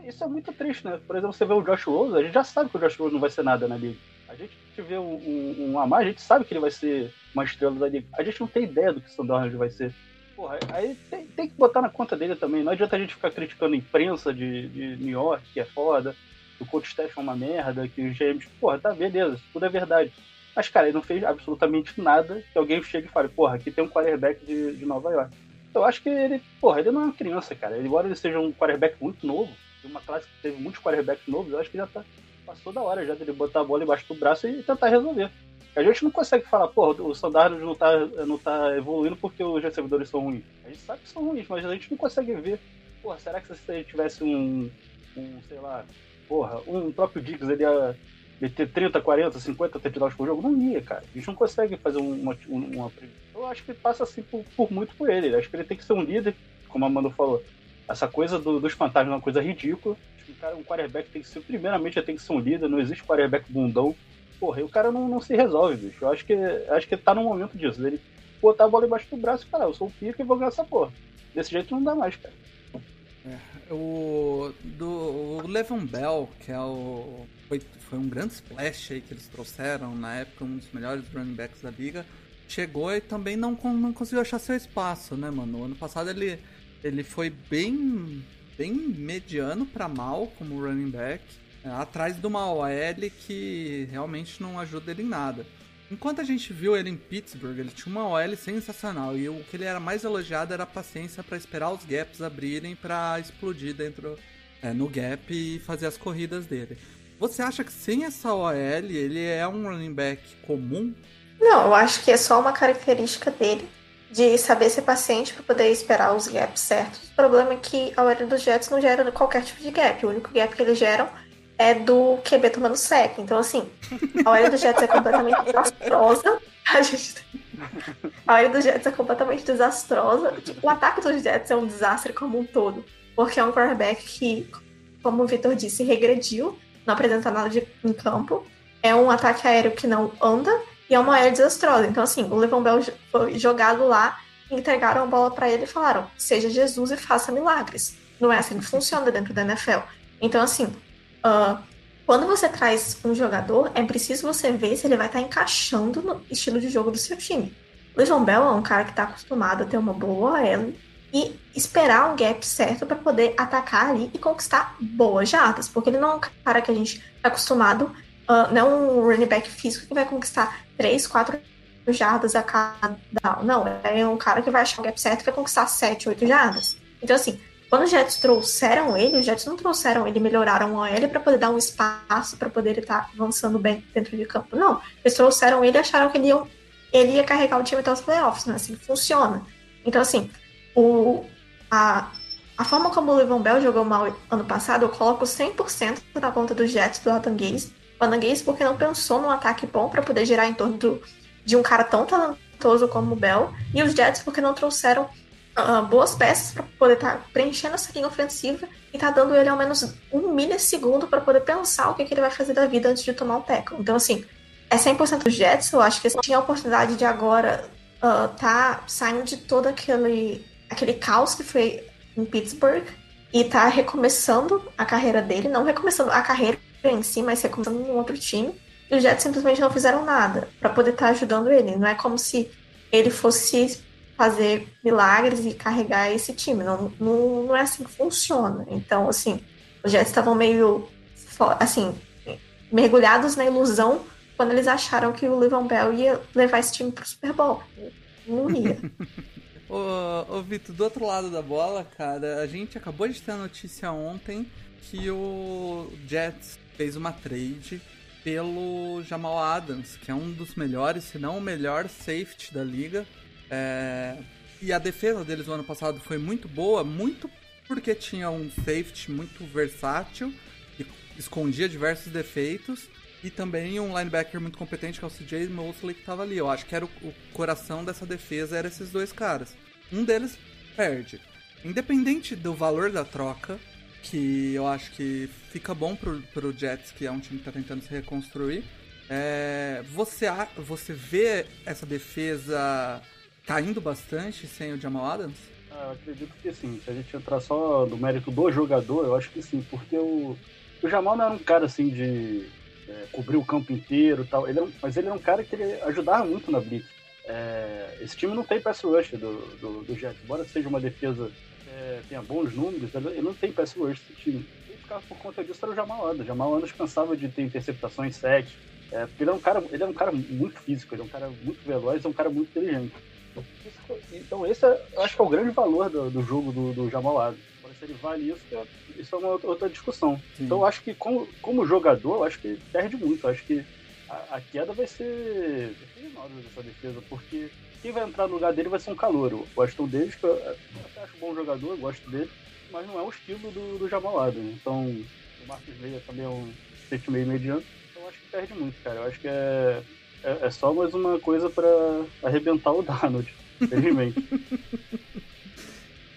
Isso é muito triste, né? Por exemplo, você vê o Josh Rose, a gente já sabe que o Josh Rose não vai ser nada na liga. A gente vê um, um, um Amar, a gente sabe que ele vai ser uma estrela da liga. A gente não tem ideia do que o Sandorland vai ser. Porra, aí tem, tem, que botar na conta dele também. Não adianta a gente ficar criticando a imprensa de, de New York, que é foda, que o coach staff é uma merda, que os GMs. Porra, tá, beleza, tudo é verdade. Mas, cara, ele não fez absolutamente nada que alguém chegue e fale, porra, aqui tem um quarterback de, de Nova York. Eu acho que ele, porra, ele não é uma criança, cara. Embora ele seja um quarterback muito novo, de uma classe que teve muitos quarterbacks novos, eu acho que já tá, passou da hora já dele botar a bola embaixo do braço e tentar resolver. A gente não consegue falar, pô, o Sandarno não tá, não tá evoluindo porque os recebedores são ruins. A gente sabe que são ruins, mas a gente não consegue ver. Porra, será que se ele tivesse um, um sei lá, porra, um próprio Diggs, ele ia, ia ter 30, 40, 50 touchdowns por jogo? Não ia, cara. A gente não consegue fazer uma, uma, Eu acho que passa assim por, por muito por ele. Eu acho que ele tem que ser um líder, como a Manu falou. Essa coisa do, dos fantasmas é uma coisa ridícula. Acho que cara, um quarterback tem que ser, primeiramente, tem que ser um líder. Não existe quarterback bundão porra, e o cara não, não se resolve, bicho. Eu acho que, acho que tá no momento disso. Ele botar a bola embaixo do braço e falar, eu sou o pica e vou ganhar essa porra. Desse jeito não dá mais, cara. É, o, do, o Bell, que é o. Foi, foi um grande splash aí que eles trouxeram, na época um dos melhores running backs da liga. Chegou e também não, não conseguiu achar seu espaço, né, mano? Ano passado ele, ele foi bem, bem mediano para mal como running back. É, atrás de uma OL que realmente não ajuda ele em nada. Enquanto a gente viu ele em Pittsburgh, ele tinha uma OL sensacional e o que ele era mais elogiado era a paciência para esperar os gaps abrirem para explodir dentro é, no gap e fazer as corridas dele. Você acha que sem essa OL ele é um running back comum? Não, eu acho que é só uma característica dele de saber ser paciente para poder esperar os gaps certos. O problema é que a OL dos Jets não gera qualquer tipo de gap. O único gap que eles geram é do QB tomando sec. Então, assim, a hora do Jets é completamente desastrosa. A gente. A hora do Jets é completamente desastrosa. O ataque dos Jets é um desastre como um todo. Porque é um quarterback que, como o Vitor disse, regrediu, não apresenta nada de, em campo. É um ataque aéreo que não anda. e é uma OL desastrosa. Então, assim, o Levon Bell foi jogado lá, entregaram a bola para ele e falaram: seja Jesus e faça milagres. Não é assim que funciona dentro da NFL. Então, assim, uh, quando você traz um jogador, é preciso você ver se ele vai estar tá encaixando no estilo de jogo do seu time. O Lejon Bell é um cara que está acostumado a ter uma boa OL e esperar um gap certo para poder atacar ali e conquistar boas jardas, porque ele não é um cara que a gente está acostumado, uh, não é um running back físico que vai conquistar 3, 4 jardas a cada down. Não, é um cara que vai achar o gap certo e vai conquistar 7, 8 jardas. Então, assim, quando os Jets trouxeram ele, os Jets não trouxeram ele, melhoraram o OL para poder dar um espaço para poder ele estar tá avançando bem dentro de campo. Não, eles trouxeram ele e acharam que ele ia, ele ia carregar o time até os playoffs, não é assim funciona. Então, assim, o, a, a forma como o Levon Bell jogou mal ano passado, eu coloco 100% na conta dos Jets do Adam Gaze. O Gaze porque não pensou num ataque bom para poder gerar em torno do, de um cara tão talentoso como o Bell. E os Jets porque não trouxeram uh, boas peças para poder estar tá preenchendo essa linha ofensiva e tá dando ele ao menos um milissegundo para poder pensar o que, que, ele vai fazer da vida antes de tomar o tackle. Então, assim, é 100% dos Jets. Eu acho que tinha a oportunidade de agora uh, tá saindo de todo aquele, aquele caos que foi em Pittsburgh e tá recomeçando a carreira dele, não recomeçando a carreira em si, mas recomeçando um outro time. E os Jets simplesmente não fizeram nada para poder estar tá ajudando ele. Não é como se ele fosse fazer milagres e carregar esse time. Não, não, não é assim que funciona. Então, assim, os Jets estavam meio, assim, mergulhados na ilusão quando eles acharam que o Levan Bell ia levar esse time pro Super Bowl. Não ia. ô, ô Vitor, do outro lado da bola, cara, a gente acabou de ter a notícia ontem que o Jets fez uma trade pelo Jamal Adams, que é um dos melhores, se não o melhor safety da liga. É... E a defesa deles no ano passado foi muito boa, muito porque tinha um safety muito versátil, que escondia diversos defeitos, e também um linebacker muito competente, que é o CJ Mosley, que estava ali. Eu acho que era o, o coração dessa defesa, eram esses dois caras. Um deles perde. Independente do valor da troca, que eu acho que fica bom pro, pro Jets, que é um time que está tentando se reconstruir, é, você, você vê essa defesa caindo bastante sem o Jamal Adams? Ah, eu acredito que sim. Se a gente entrar só no mérito do jogador, eu acho que sim, porque o, o Jamal não era um cara assim de é, cobrir o campo inteiro tal. Ele um, mas ele é um cara que ele ajudava muito na blitz. É, esse time não tem pass rush do, do, do Jets, embora seja uma defesa é, tenha bons números, ele não tem pass rush esse time. E ficava por conta disso era o Jamal Adams. O Jamal Adams cansava de ter interceptações, sete. É, porque ele é um cara, ele é um cara muito físico, ele é um cara muito veloz, é um cara muito inteligente. Então esse é, eu acho que é o grande valor do, do jogo do, do Jamal Adams. se ele vale isso, é, isso é uma outra discussão. Sim. Então eu acho que como, como jogador, eu acho que perde muito. Eu acho que a, a queda vai ser enorme dessa defesa, porque quem vai entrar no lugar dele vai ser um calor. O Washington Davis, que eu, eu até acho bom jogador, gosto dele, mas não é o estilo do, do Jamal Adams. Então o Marcos Meia também é um safety meio mediano. Então eu acho que perde muito, cara. Eu acho que é é, é só mais uma coisa para arrebentar o Donald, infelizmente.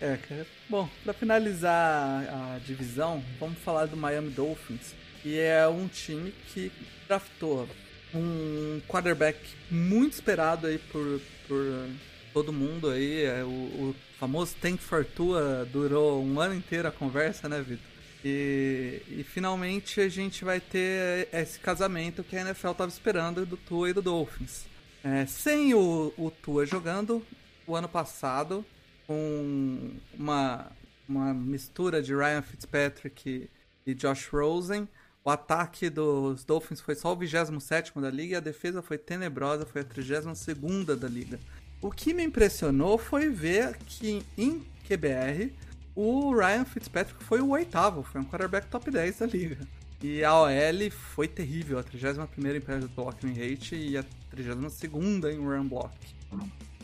é, cara. Bom, para finalizar a divisão, vamos falar do Miami Dolphins, que é um time que draftou um quarterback muito esperado aí por, por todo mundo aí. É, o, o famoso Tank Fortua durou um ano inteiro a conversa, né, Vitor? E, e, finalmente a gente vai ter esse casamento que a NFL estava esperando do Tua e do Dolphins. É, sem o, o Tua jogando, o ano passado, com uma, uma mistura de Ryan Fitzpatrick e, Josh Rosen, o ataque dos Dolphins foi só o 27 da liga e a defesa foi tenebrosa, foi a 32 da liga. O que me impressionou foi ver que em QBR o Ryan Fitzpatrick foi o oitavo, foi um quarterback top 10 da liga. E a OL foi terrível, a 31 em pass blocking rate e a 32 em run block.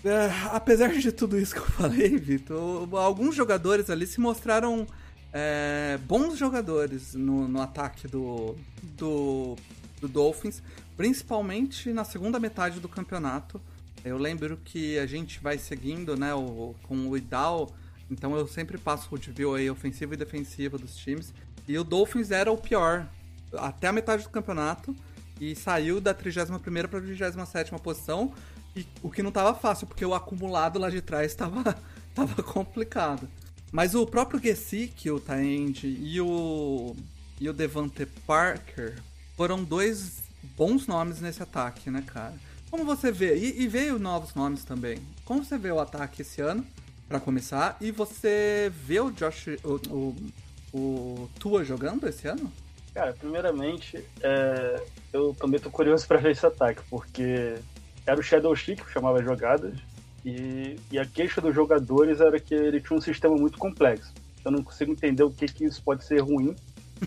É, apesar de tudo isso que eu falei, Vitor, alguns jogadores ali se mostraram é, bons jogadores no, no ataque do, do, do, Dolphins, principalmente na segunda metade do campeonato. Eu lembro que a gente vai seguindo né, o, com o Idal então eu sempre passo o review aí ofensiva e defensiva dos times. E o Dolphins era o pior até a metade do campeonato. e saiu da 31 para a 27 posição, e o que não estava fácil, porque o acumulado lá de trás estava tava complicado. Mas o próprio Gesicki, o Taend e o, e o Devante Parker foram dois bons nomes nesse ataque, né, cara? Como você vê, e, e veio novos nomes também. Como você vê o ataque esse ano, para começar, e você vê o Josh, o, o, o Tua jogando esse ano? Cara, primeiramente, é, eu também tô curioso para ver esse ataque, porque era o Shadow Chic que chamava jogadas, e, e, a queixa dos jogadores era que ele tinha um sistema muito complexo. Eu não consigo entender o que, que isso pode ser ruim,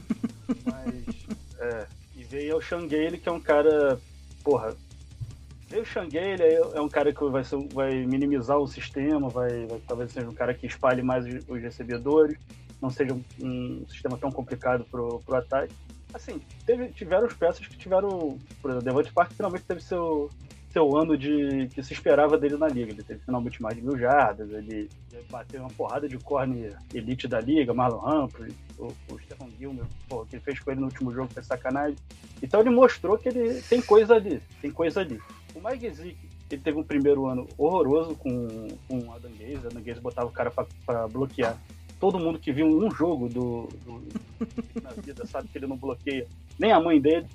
mas. É, e veio o Shanghae, que é um cara. Porra. Veio o Shanghae, ele é, um cara que vai, ser, vai minimizar o sistema, vai, vai, talvez seja um cara que espalhe mais os, recebedores não seja um, um sistema tão complicado pro, pro ataque. Assim, teve, tiveram os peças que tiveram. Por exemplo, Devante Park finalmente teve seu, seu ano de que se esperava dele na liga. Ele teve finalmente mais de mil jardas, ele bateu uma porrada de corne elite da liga, Marlon Humphrey, o, o Stephen Gilmer, pô, que ele fez com ele no último jogo foi sacanagem. Então ele mostrou que ele tem coisa ali, tem coisa ali. O Mike Zick, ele teve um primeiro ano horroroso com, com Adam Gaze, Adam Gaze botava o cara para bloquear todo mundo que viu um jogo do, do na vida sabe que ele não bloqueia nem a mãe dele.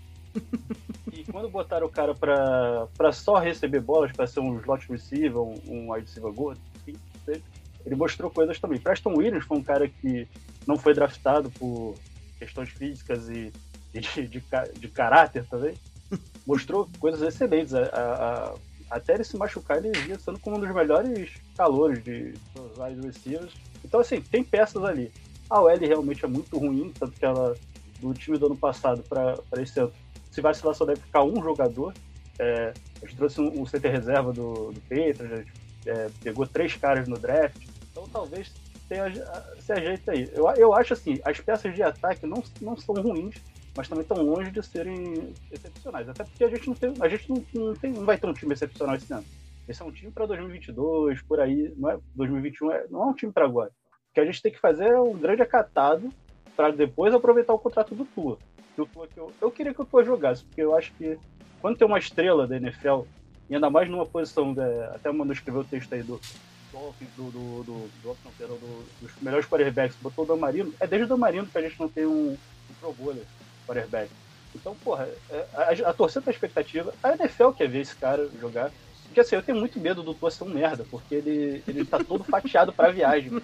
E quando botaram o cara pra só receber bolas, pra ser um slot receiver, um, um wide receiver good, ele mostrou coisas também. Preston Williams foi um cara que não foi draftado por questões físicas e, e de, de, de, caráter também. Mostrou coisas excelentes. A, a, a, até ele se machucar, ele ia sendo como um dos melhores calores de, wide receivers então, assim, tem peças ali. A OL realmente é muito ruim, tanto que ela, do time do ano passado para esse ano, se vacilar só deve ficar um jogador. É, a gente trouxe um, um CT reserva do, do Patriots, é, pegou três caras no draft. Então, talvez tenha, se ajeite aí. Eu, eu acho assim, as peças de ataque não, não são ruins, mas também estão longe de serem excepcionais. Até porque a gente não tem, a gente não, não, tem, não vai ter um time excepcional esse ano. Esse é um time para 2022, por aí, não é 2021, é, não é um time para agora. O que a gente tem que fazer é um grande acatado para depois aproveitar o contrato do Tua. Que eu, eu queria que o Tua jogasse, porque eu acho que quando tem uma estrela da NFL, e ainda mais numa posição, de, até o Manu escreveu o texto aí do Dolphins, do, do, do, do, do, dos melhores quarterbacks, botou o Damarino, é desde o Damarino que a gente não tem um, um Pro Bowler quarterback. Então, porra, é, a, a torcida tá expectativa, a NFL quer ver esse cara jogar, porque assim, eu tenho muito medo do Tua ser um merda, porque ele, ele tá todo fatiado pra viagem.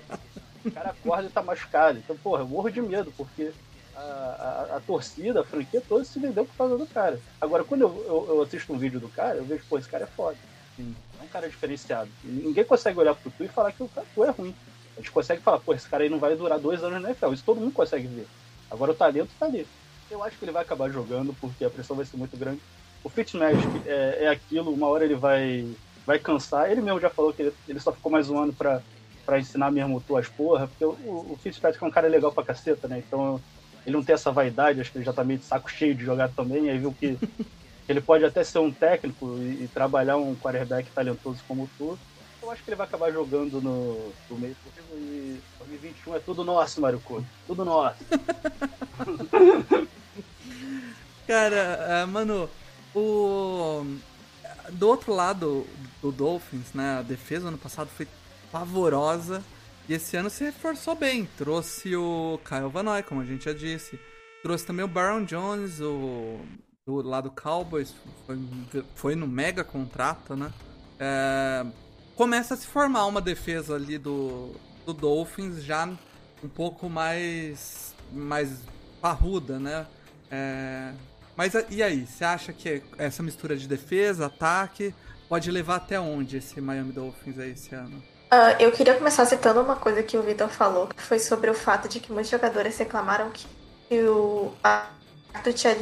O cara acorda e tá machucado. Então, porra, eu morro de medo, porque a, a, a, torcida, a franquia toda se vendeu por causa do cara. Agora, quando eu, eu, eu, assisto um vídeo do cara, eu vejo, pô, esse cara é foda. Sim. É um cara diferenciado. E ninguém consegue olhar pro Tu e falar que o Tu é ruim. A gente consegue falar, pô, esse cara aí não vai durar dois anos na NFL. Isso todo mundo consegue ver. Agora o talento tá ali. Eu acho que ele vai acabar jogando, porque a pressão vai ser muito grande o Fitzmagic é, é aquilo, uma hora ele vai, vai cansar. Ele mesmo já falou que ele, ele só ficou mais um ano pra, pra ensinar mesmo tuas porra, porque o, o Fitzpatrick é um cara legal pra caceta, né? Então ele não tem essa vaidade, acho que ele já tá meio de saco cheio de jogar também, aí viu que ele pode até ser um técnico e, e trabalhar um quarterback talentoso como tu. Eu acho que ele vai acabar jogando no, no meio e 2021 é tudo nosso, Mario Couto. Tudo nosso. Cara, uh, mano, o do outro lado do Dolphins, né, a defesa ano passado foi pavorosa e esse ano se reforçou bem. Trouxe o Kyle Van Noy, como a gente já disse. Trouxe também o Baron Jones, o do lado Cowboys, foi, foi no mega contrato, né? É, começa a se formar uma defesa ali do, do Dolphins já um pouco mais mais parruda, né? É, mas e aí, você acha que essa mistura de defesa, ataque, pode levar até onde esse Miami Dolphins aí esse ano? Uh, eu queria começar citando uma coisa que o Vitor falou, que foi sobre o fato de que muitos jogadores reclamaram que, o do tinha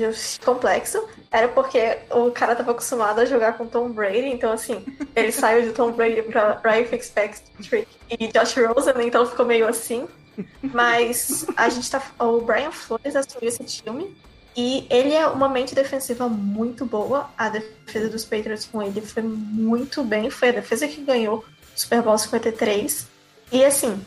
complexo, era porque o cara tava acostumado a jogar com Tom Brady, então assim, ele saiu de Tom Brady pra Ryan Fitzpatrick e Josh Rosen, então ficou meio assim. Mas a gente tá. O Brian Flores assumiu esse time e ele é uma mente defensiva muito boa. A defesa dos Patriots com ele foi muito bem. Foi a defesa que ganhou Super Bowl 53. E assim,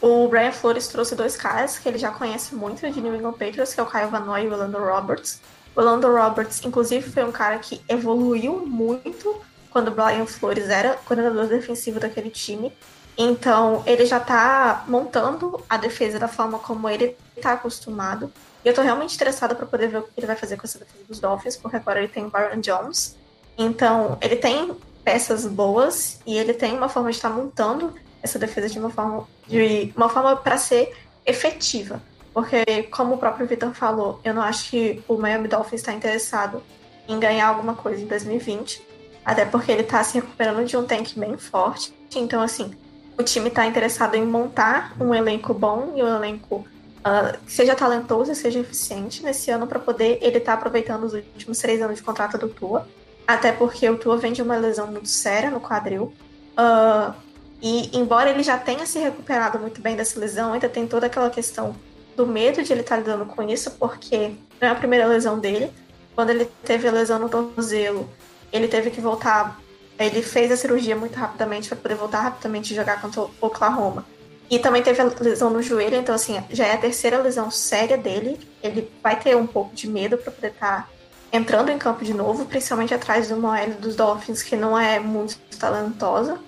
o Brian Flores trouxe dois caras que ele já conhece muito de New England Patriots, que é o Kyle Van Noy e o Orlando Roberts. O Lando Roberts, inclusive, foi um cara que evoluiu muito quando o Brian Flores era coordenador defensivo daquele time. Então, ele já tá montando a defesa da forma como ele tá acostumado. E eu tô realmente interessada para poder ver o que ele vai fazer com essa defesa dos Dolphins, porque agora ele tem o Byron Jones. Então, ele tem peças boas e ele tem uma forma de estar tá montando essa defesa de uma forma de uma forma para ser efetiva. Porque, como o próprio Vitor falou, eu não acho que o Miami Dolphins está interessado em ganhar alguma coisa em 2020. Até porque ele está se recuperando de um tank bem forte. Então, assim, o time está interessado em montar um elenco bom e um elenco uh, seja talentoso e seja eficiente nesse ano para poder ele estar tá aproveitando os últimos três anos de contrato do Tua. Até porque o Tua vem de uma lesão muito séria no quadril. Uh, e embora ele já tenha se recuperado muito bem dessa lesão, ainda tem toda aquela questão do medo de ele estar lidando com isso, porque não é a primeira lesão dele. Quando ele teve a lesão no tornozelo, ele teve que voltar. Ele fez a cirurgia muito rapidamente para poder voltar rapidamente e jogar contra o Oklahoma. E também teve a lesão no joelho, então assim, já é a terceira lesão séria dele. Ele vai ter um pouco de medo para poder estar tá entrando em campo de novo, principalmente atrás do OL dos Dolphins, que não é muito talentosa.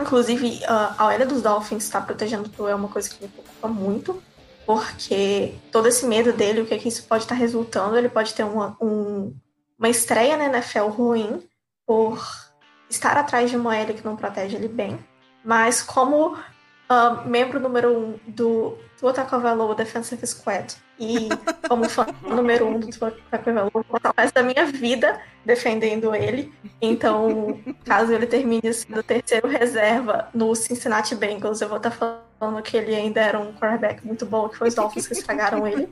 Inclusive, a OL dos Dolphins está protegendo o é uma coisa que me preocupa muito, porque todo esse medo dele, o que, é que isso pode estar tá resultando, ele pode ter uma, um, uma estreia na NFL ruim por estar atrás de uma OL que não protege ele bem. Mas como uh, membro número um do Tua Tagovailoa Defensive Squad e como fã número um do Tua Tagovailoa, vou passar o resto da minha vida defendendo ele. Então, caso ele termine sendo terceiro reserva no Cincinnati Bengals, eu vou estar falando que ele ainda era um quarterback muito bom, que foi os Dolphins que estragaram ele.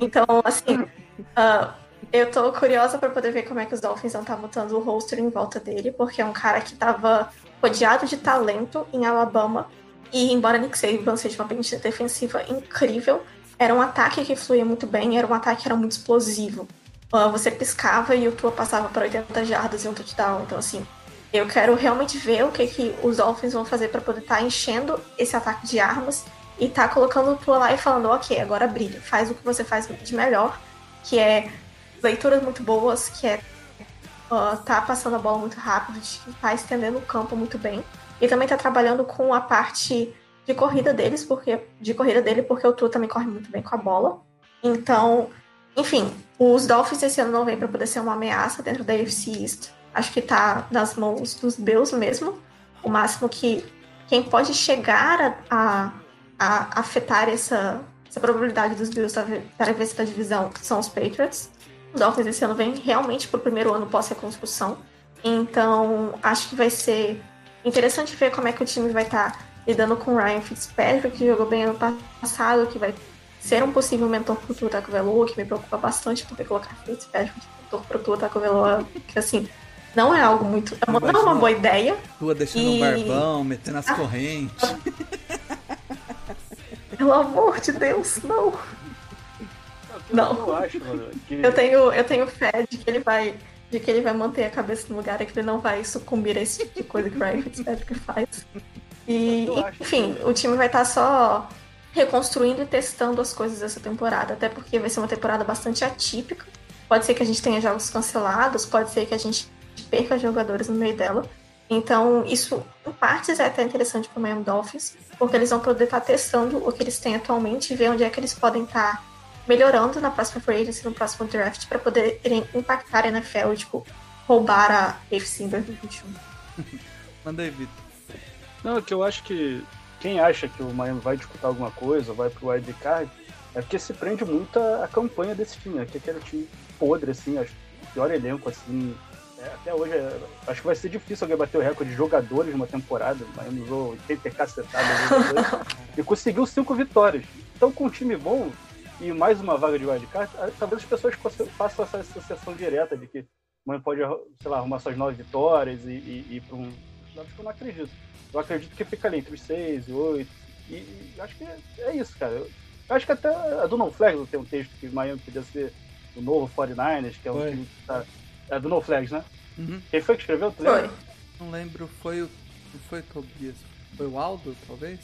Então, assim, uh, eu tô curiosa para poder ver como é que os Dolphins vão estar montando o roster em volta dele, porque é um cara que estava rodeado de talento em Alabama e embora Nick Saban seja uma mente defensiva incrível, era um ataque que fluía muito bem, era um ataque que era muito explosivo. Uh, você piscava e o Tua passava para 80 jardas e um touchdown. Então, assim, eu quero realmente ver o que, que os Dolphins vão fazer para poder estar tá enchendo esse ataque de armas e tá colocando o Tua lá e falando, ok, agora brilha, faz o que você faz de melhor, que é leituras muito boas, que é uh, tá passando a bola muito rápido, tá estendendo o campo muito bem. E também tá trabalhando com a parte de corrida deles, porque de corrida dele, porque o Tua também corre muito bem com a bola. Então, enfim, os Dolphins esse ano não vêm para poder ser uma ameaça dentro da AFC East. Acho que tá nas mãos dos Bills mesmo. O máximo que quem pode chegar a, a, a afetar essa, essa probabilidade dos Bills para vencer a divisão são os Patriots. Os Dolphins esse ano vêm realmente para o primeiro ano pós-reconstrução. Então, acho que vai ser interessante ver como é que o time vai estar tá lidando com o Ryan Fitzpatrick, que jogou bem ano passado, que vai ser um possível mentor pro Tua Tagovailoa, que me preocupa bastante poder colocar Fitzpatrick de mentor pro Tua Tagovailoa, que assim, não é algo muito... É uma, não é uma boa ideia. Tua deixando o e... barbão, metendo as ah. correntes. Pelo amor de Deus, não. Não. Eu, acho, que... eu tenho, eu tenho fé de que ele vai de que ele vai manter a cabeça no lugar e que ele não vai sucumbir a esse tipo de coisa que o Ryan Fitzpatrick faz. E, enfim, o time vai estar tá só reconstruindo e testando as coisas dessa temporada, até porque vai ser uma temporada bastante atípica. Pode ser que a gente tenha jogos cancelados, pode ser que a gente perca jogadores no meio dela. Então, isso, em partes, é até interessante para o Miami Dolphins, porque eles vão poder estar tá testando o que eles têm atualmente e ver onde é que eles podem estar tá melhorando na próxima free agency, no próximo draft, para poderem impactar a NFL e, tipo, roubar a AFC em 2021. Manda aí, Vitor. Não, é que eu acho que quem acha que o Miami vai disputar alguma coisa, vai pro wild card, é porque se prende muito a, a campanha desse time, né? Que aquele time podre, assim, acho pior elenco, assim. É, até hoje, é, acho que vai ser difícil alguém bater o recorde de jogadores numa temporada. O Miami usou 80 cacetadas e conseguiu cinco vitórias. Então, com um time bom, e mais uma vaga de wildcard, talvez as pessoas façam essa associação direta de que o Miami pode, sei lá, arrumar suas nove vitórias e, e, e ir para um. Acho que eu não acredito. Eu acredito que fica ali entre os seis e oito. E, e acho que é, é, isso, cara. Eu, eu, acho que até a do Non Flags tem um texto que o Miami podia ser o novo 49ers, que é um time que tá. É do Non Flags, né? Uhum. Quem foi que escreveu? foi. Não lembro, foi o. Não foi o Tobias. Foi o Aldo, talvez?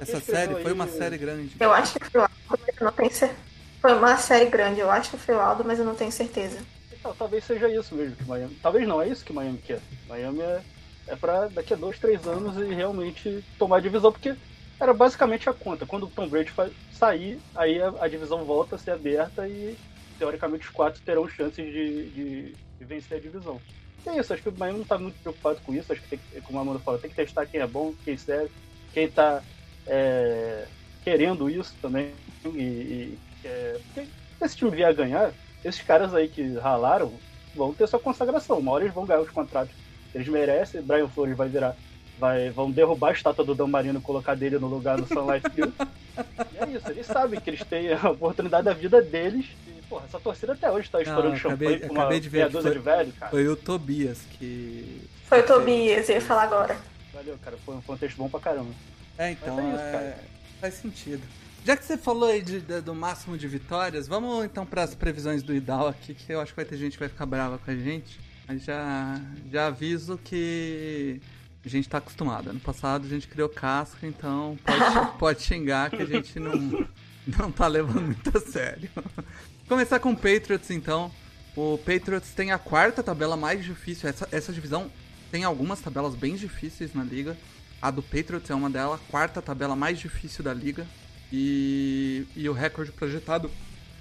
Essa série foi uma série grande. Eu acho que foi o Aldo, não tenho certeza. Foi uma série grande, eu acho que foi o Aldo, mas eu não tenho certeza. Então, talvez seja isso mesmo que Miami. Talvez não, é isso que Miami quer. Miami é, é pra daqui a dois, três anos e realmente tomar a divisão, porque era basicamente a conta. Quando o Tom Brady sair, aí a, a, divisão volta a ser aberta e teoricamente os quatro terão chances de, de, de vencer a divisão. E é isso, acho que o Miami não tá muito preocupado com isso, acho que, tem, como a Amanda fala, tem que testar quem é bom, quem serve, quem tá é, querendo isso também. E, e é, porque se esse time vier a ganhar, esses caras aí que ralaram vão ter sua consagração. Uma hora eles vão ganhar os contratos. Eles merecem, Brian Flores vai virar. Vai, vão derrubar a estátua do Dan Marino e colocar dele no lugar do Sun Life Field. e é isso, eles sabem que eles têm a oportunidade da vida deles. E, porra, essa torcida até hoje tá estourando champanhe com uma de ver, foi, de velho, cara. Foi o Tobias que. Foi o Tobias, eu ia falar agora. Valeu, cara, foi um contexto bom pra caramba. É, então, é isso, é... faz sentido. Já que você falou aí de, de, do máximo de vitórias, vamos então para as previsões do Idal aqui, que eu acho que vai ter gente que vai ficar brava com a gente. Mas já, já aviso que a gente tá acostumado. Ano passado a gente criou casca, então pode, pode xingar que a gente não, não tá levando muito a sério. Começar com o Patriots então. O Patriots tem a quarta tabela mais difícil. Essa, essa divisão tem algumas tabelas bem difíceis na liga. A do Patriots é uma delas, quarta tabela mais difícil da liga. E, e o recorde projetado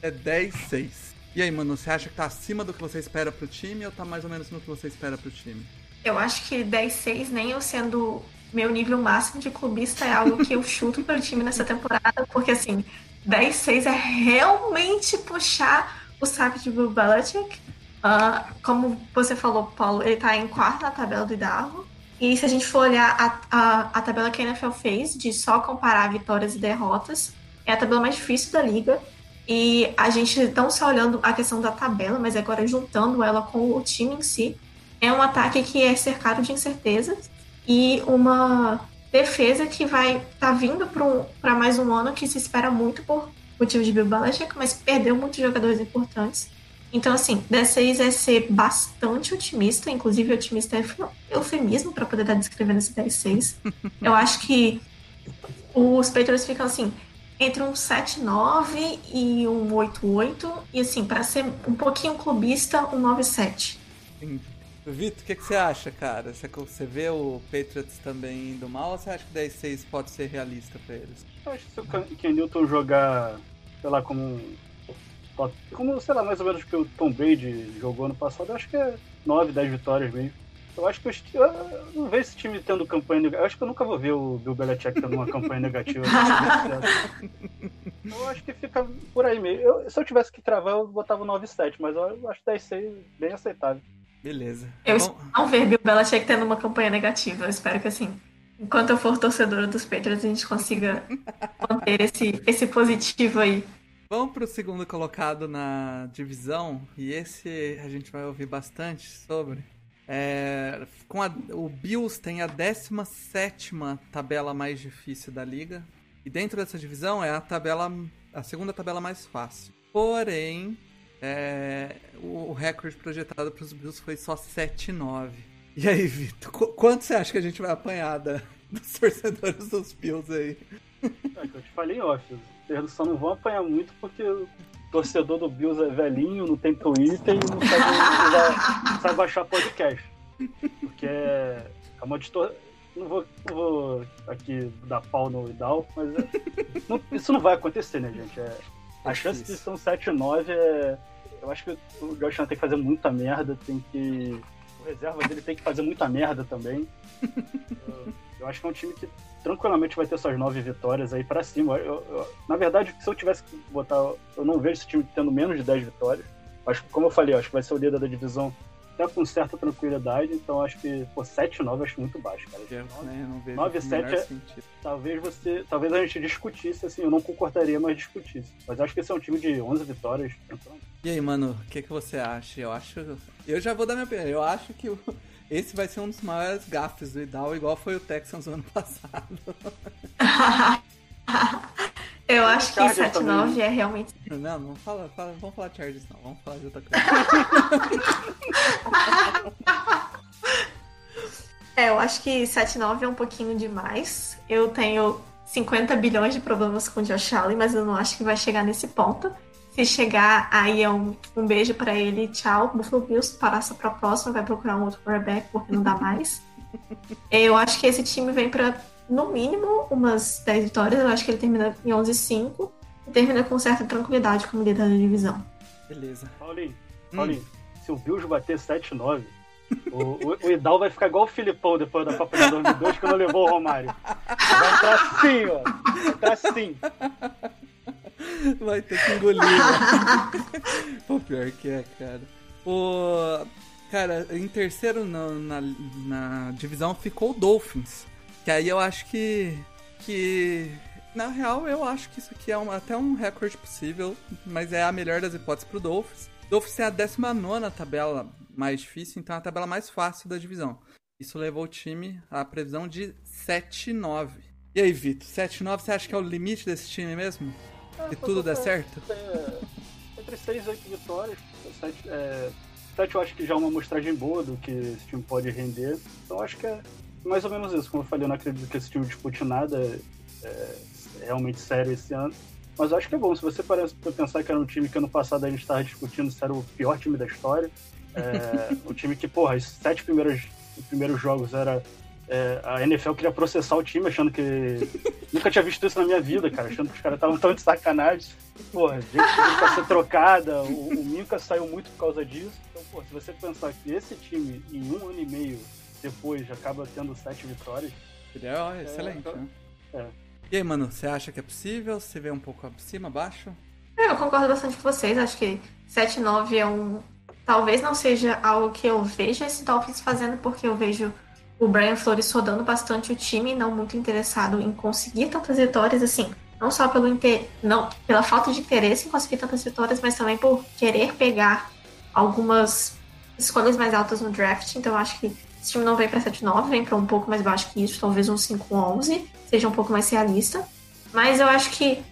é 10-6. E aí, mano, você acha que tá acima do que você espera pro time ou tá mais ou menos no que você espera pro time? Eu acho que 10-6, nem eu sendo meu nível máximo de clubista, é algo que eu chuto pelo time nessa temporada, porque assim, 10-6 é realmente puxar o saco de Bill Belichick. Uh, como você falou, Paulo, ele tá em quarto na tabela do Idaho. E se a gente for olhar a, a, a tabela que a NFL fez, de só comparar vitórias e derrotas, é a tabela mais difícil da liga. E a gente não só olhando a questão da tabela, mas agora juntando ela com o time em si, é um ataque que é cercado de incertezas e uma defesa que vai estar tá vindo para mais um ano que se espera muito por time de Bill Belichick, mas perdeu muitos jogadores importantes. Então, assim, dessa vez é ser bastante otimista, inclusive otimista é eufemismo para poder estar descrevendo esse 10-6. Eu acho que os Patriots ficam assim, entre um 7-9 e um 8-8, e assim, para ser um pouquinho clubista, um 9-7. Vitor, o que, que, você acha, cara? Você, você vê o Patriots também indo mal ou você acha que 10-6 pode ser realista para eles? Eu acho que se o Ken Newton jogar, sei lá, como como, sei lá, mais ou menos que o Tom Brady jogou ano passado, acho que é 9, 10 vitórias mesmo. Eu acho que eu, eu não vejo esse time tendo campanha negativa. Eu acho que eu nunca vou ver o Bill Belichick tendo uma campanha negativa. eu acho que fica por aí mesmo. Eu, se eu tivesse que travar, eu botava 9-7, mas eu acho 10-6 bem aceitável. Beleza. Eu Bom... não ver Bill Belichick tendo uma campanha negativa. Eu espero que assim, enquanto eu for torcedora dos Patriots, a gente consiga manter esse, esse positivo aí. Vamos para o segundo colocado na divisão, e esse a gente vai ouvir bastante sobre. É, com a, o Bills tem a 17 tabela mais difícil da liga. E dentro dessa divisão é a tabela a segunda tabela mais fácil. Porém, é, o, o, recorde projetado para os Bills foi só 7-9. E aí, Vitor, quanto você acha que a gente vai apanhar da, dos torcedores dos Bills aí? É que eu te falei off. Vocês só não vão apanhar muito porque o torcedor do Bills é velhinho, não tem Twitter e não sabe, não sabe baixar podcast. Porque é, é uma. Não vou, não vou aqui dar pau no Idal, mas é, não, isso não vai acontecer, né, gente? É, a é chance de ser um 7-9 é. Eu acho que o Josh tem que fazer muita merda, tem que. O reserva dele tem que fazer muita merda também. eu, acho que é um time que tranquilamente vai ter suas nove vitórias aí para cima. Eu, eu, na verdade, se eu tivesse que botar. Eu não vejo esse time tendo menos de 10 vitórias. Acho que, como eu falei, acho que vai ser o líder da divisão até com certa tranquilidade, então acho que, pô, 7-9 acho muito baixo, cara. 9-7 é, talvez você. Talvez a gente discutisse, assim, eu não concordaria, mas discutisse. Mas acho que esse é um time de 11 vitórias. Então... E aí, mano, o que, que você acha? Eu acho. Eu já vou dar minha opinião. Eu acho que o esse vai ser um dos maiores gafes do Idal, igual foi o Texans ano passado. Eu acho que 7-9 é realmente. Não, não fala, fala, vamos falar de Chargers não, vamos falar de outra coisa. é, eu acho que 7-9 é um pouquinho demais. Eu tenho 50 bilhões de problemas com o Josh Allen, mas eu não acho que vai chegar nesse ponto. se chegar, aí é um, um beijo pra ele, tchau, Buffalo Bills, passa pra próxima, vai procurar um outro quarterback porque não dá mais. eu acho que esse time vem pra, no mínimo, umas 10 vitórias. Eu acho que ele termina em 11-5 e termina com certa tranquilidade como líder da divisão. Beleza. Paulinho, Paulinho, se o Bills bater 7-9, o, o, o Idal vai ficar igual o Filipão depois da Copa de 2002, que não levou o Romário. Vai entrar assim, ó. Vai entrar assim. Vai ter que engolir. né? Pô, pior que é, cara. O... Cara, em terceiro na, na, na divisão ficou o Dolphins. Que aí eu acho que. Que. Na real, eu acho que isso aqui é um- até um recorde possível, mas é a melhor das hipóteses pro Dolphins. Dolphins é a 19 tabela mais difícil, então é a tabela mais fácil da divisão. Isso levou o time à previsão de 7-9. E aí, Vitor, 7-9 você acha que é o limite desse time mesmo? Se tudo der certo? É, entre 6 e 8 vitórias. 7, é, 7 eu acho que já é uma amostragem boa do que esse time pode render. Então eu acho que é mais ou menos isso. Como eu falei, eu não acredito que esse time dispute nada é, realmente sério esse ano. Mas eu acho que é bom. Se você parece pra pensar que era um time que ano passado a gente estava discutindo se era o pior time da história. É, um time que, porra, os sete primeiros, os primeiros jogos era. é, a NFL queria processar o time, achando que. Nunca tinha visto isso na minha vida, cara. Achando que os caras estavam tão de sacanagem. Porra, gente pra ser trocada. O, o Minka saiu muito por causa disso. Então, pô, se você pensar que esse time, em um ano e meio depois, acaba tendo sete vitórias, Seria ó, excelente, né? é. E aí, mano, você acha que é possível? Você vê um pouco acima, abaixo? É, Eu concordo bastante com vocês. Acho que 7-9 é um. Talvez não seja algo que eu vejo esse Dolphins fazendo, porque eu vejo o Brian Flores rodando bastante o time, não muito interessado em conseguir tantas vitórias, assim. Não só pelo inter... não, pela falta de interesse em conseguir tantas vitórias, mas também por querer pegar algumas escolhas mais altas no draft. Então eu acho que esse time não vem para 7,9, vem para um pouco mais baixo que isso, talvez um 5,11, seja um pouco mais realista. Mas eu acho que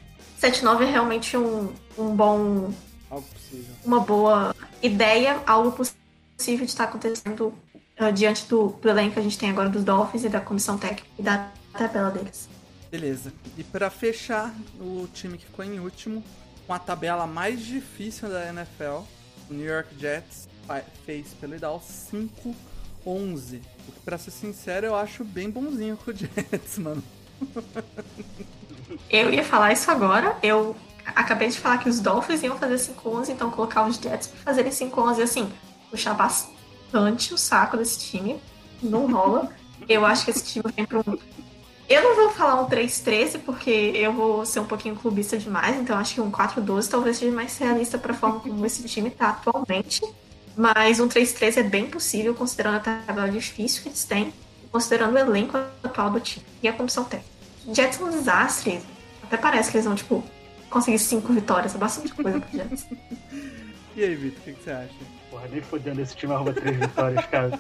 7,9 é realmente um, um bom. Algo possível. Uma boa ideia, algo possível de estar acontecendo uh, diante do, do elenco que a gente tem agora dos Dolphins e da comissão técnica e da tabela deles. Beleza. E para fechar, o time que ficou em último, com a tabela mais difícil da NFL, o New York Jets fez pelo ideal 5 11. O que, pra ser sincero, eu acho bem bonzinho com o Jets, mano. Eu ia falar isso agora. Eu acabei de falar que os Dolphins iam fazer 5-11, então colocar os Jets pra fazerem 5-11, assim, puxar bastante o saco desse time. Não rola. Eu acho que esse time vem pra um. Eu não vou falar um 3-13, porque eu vou ser um pouquinho clubista demais, então acho que um 4-12 talvez seja mais realista pra forma como esse time tá atualmente. Mas um 3-13 é bem possível, considerando a tabela difícil que eles têm, considerando o elenco atual do time e a comissão técnica. Jets é um desastre. Até parece que eles vão, tipo, conseguir cinco vitórias. É bastante coisa pro Jets. E aí, Vitor, o que, que você acha? Porra, nem fodendo esse time arruma três vitórias, cara.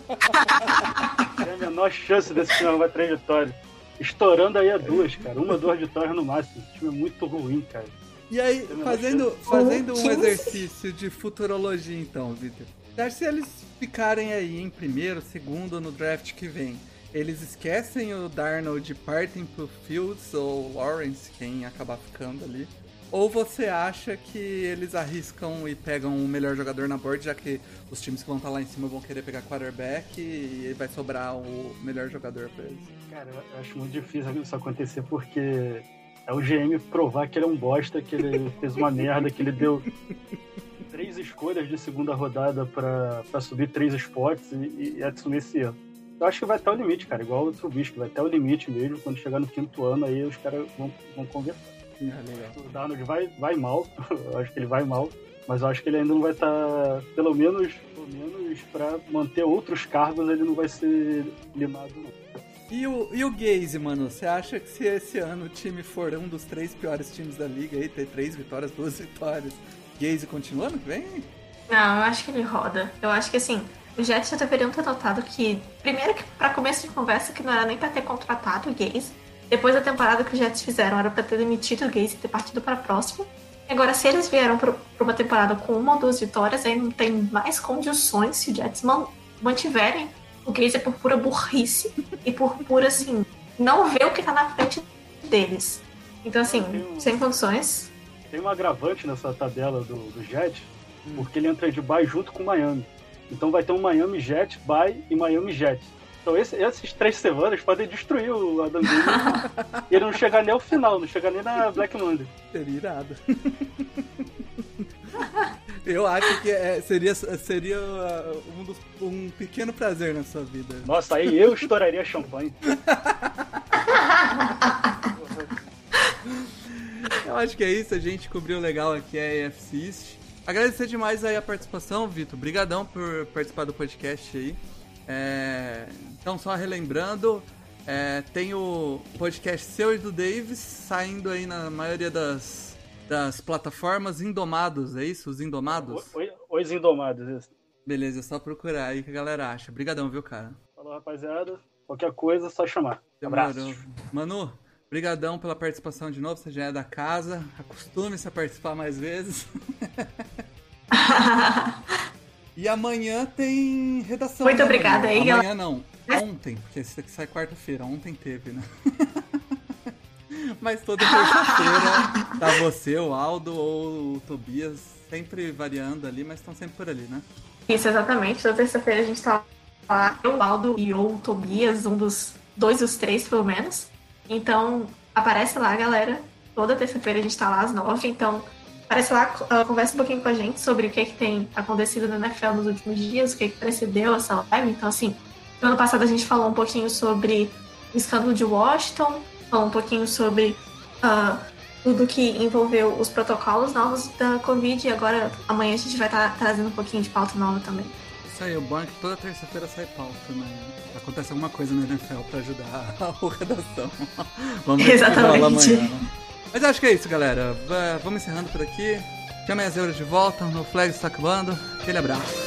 Tem a menor chance desse time arrumar três vitórias. Estourando aí a duas, cara. Uma, duas vitórias no máximo. Esse time é muito ruim, cara. E aí, fazendo, fazendo um Quinze. exercício de futurologia, então, Vitor. Que se eles ficarem aí em primeiro, segundo no draft que vem, eles esquecem o Darnold e partem pro Fields ou Lawrence, quem acabar ficando ali? Ou você acha que eles arriscam e pegam o melhor jogador na board, já que os times que vão estar lá em cima vão querer pegar quarterback e vai sobrar o melhor jogador pra eles? Cara, eu acho muito difícil isso acontecer porque é o GM provar que ele é um bosta, que ele fez uma merda, que ele deu três escolhas de segunda rodada pra, pra subir três spots e, e assumir esse erro. Eu acho que vai até o limite, cara, igual o Trubisky, vai até o limite mesmo. Quando chegar no quinto ano, aí os caras vão, vão conversar. Legal. O Darnold vai, vai mal, eu acho que ele vai mal, mas eu acho que ele ainda não vai estar, pelo menos, pelo menos para manter outros cargos, ele não vai ser limado, não. E o, e o Gaze, mano? Você acha que se esse ano o time for um dos três piores times da liga aí, ter três vitórias, duas vitórias, Gaze continua ano que vem? Não, eu acho que ele roda. Eu acho que assim, os Jets já deveriam ter notado que, primeiro que pra começo de conversa, que não era nem pra ter contratado o Gaze. Depois da temporada que os Jets fizeram, era pra ter demitido o Gaze e ter partido pra próxima. E agora, se eles vieram pra uma temporada com uma ou duas vitórias, aí não tem mais condições se os Jets man- mantiverem o Gaze é por pura burrice e por pura, assim, não ver o que tá na frente deles. Então, assim, sem condições. Tem um agravante nessa tabela do, do Jet, porque ele entra de bye junto com o Miami. Então vai ter um Miami Jet, bye e Miami Jet. Então esse, esses três semanas podem destruir o Adam Gaze e ele não chegar nem ao final, não chegar nem na Black Monday. Seria irado. Eu acho que é, seria, seria uh, um, dos, um pequeno prazer na sua vida. Nossa, aí eu estouraria champanhe. Eu acho que é isso, a gente cobriu legal aqui a AFC East. Agradecer demais aí a participação, Vitor. Obrigadão por participar do podcast aí. É... Então, só relembrando, é... tem o podcast seu e do Davis saindo aí na maioria das, das plataformas Indomados, é isso? Os Indomados? Os Indomados, isso. Beleza, é só procurar aí que a galera acha. Obrigadão, viu, cara? Falou, rapaziada. Qualquer coisa, é só chamar. Abraço. Manu, Obrigadão pela participação de novo, você já é da casa. Acostume-se a participar mais vezes. e amanhã tem redação. Muito né, obrigada aí, Amanhã não, ontem, porque esse aqui sai quarta-feira. Ontem teve, né? Mas toda terça-feira tá você, o Aldo ou o Tobias, sempre variando ali, mas estão sempre por ali, né? Isso, exatamente. Toda terça-feira a gente tá lá, eu, o Aldo e ou o Tobias, um dos dois dos três, pelo menos. Então, aparece lá, galera. Toda terça-feira a gente tá lá às nove, então aparece lá, uh, conversa um pouquinho com a gente sobre o que, que tem acontecido na NFL nos últimos dias, o que, que precedeu essa live. Então, assim, no ano passado a gente falou um pouquinho sobre o escândalo de Washington, falou um pouquinho sobre uh, tudo que envolveu os protocolos novos da Covid, e agora amanhã a gente vai estar tá trazendo um pouquinho de pauta nova também. Aí, o bom é que toda terça-feira sai pauta, né? Acontece alguma coisa no NFL pra ajudar a redação. Vamos ver Exatamente. amanhã. Né? Mas acho que é isso, galera. Vamos encerrando por aqui. Chame as euros de volta, no Flag está acabando. Aquele abraço.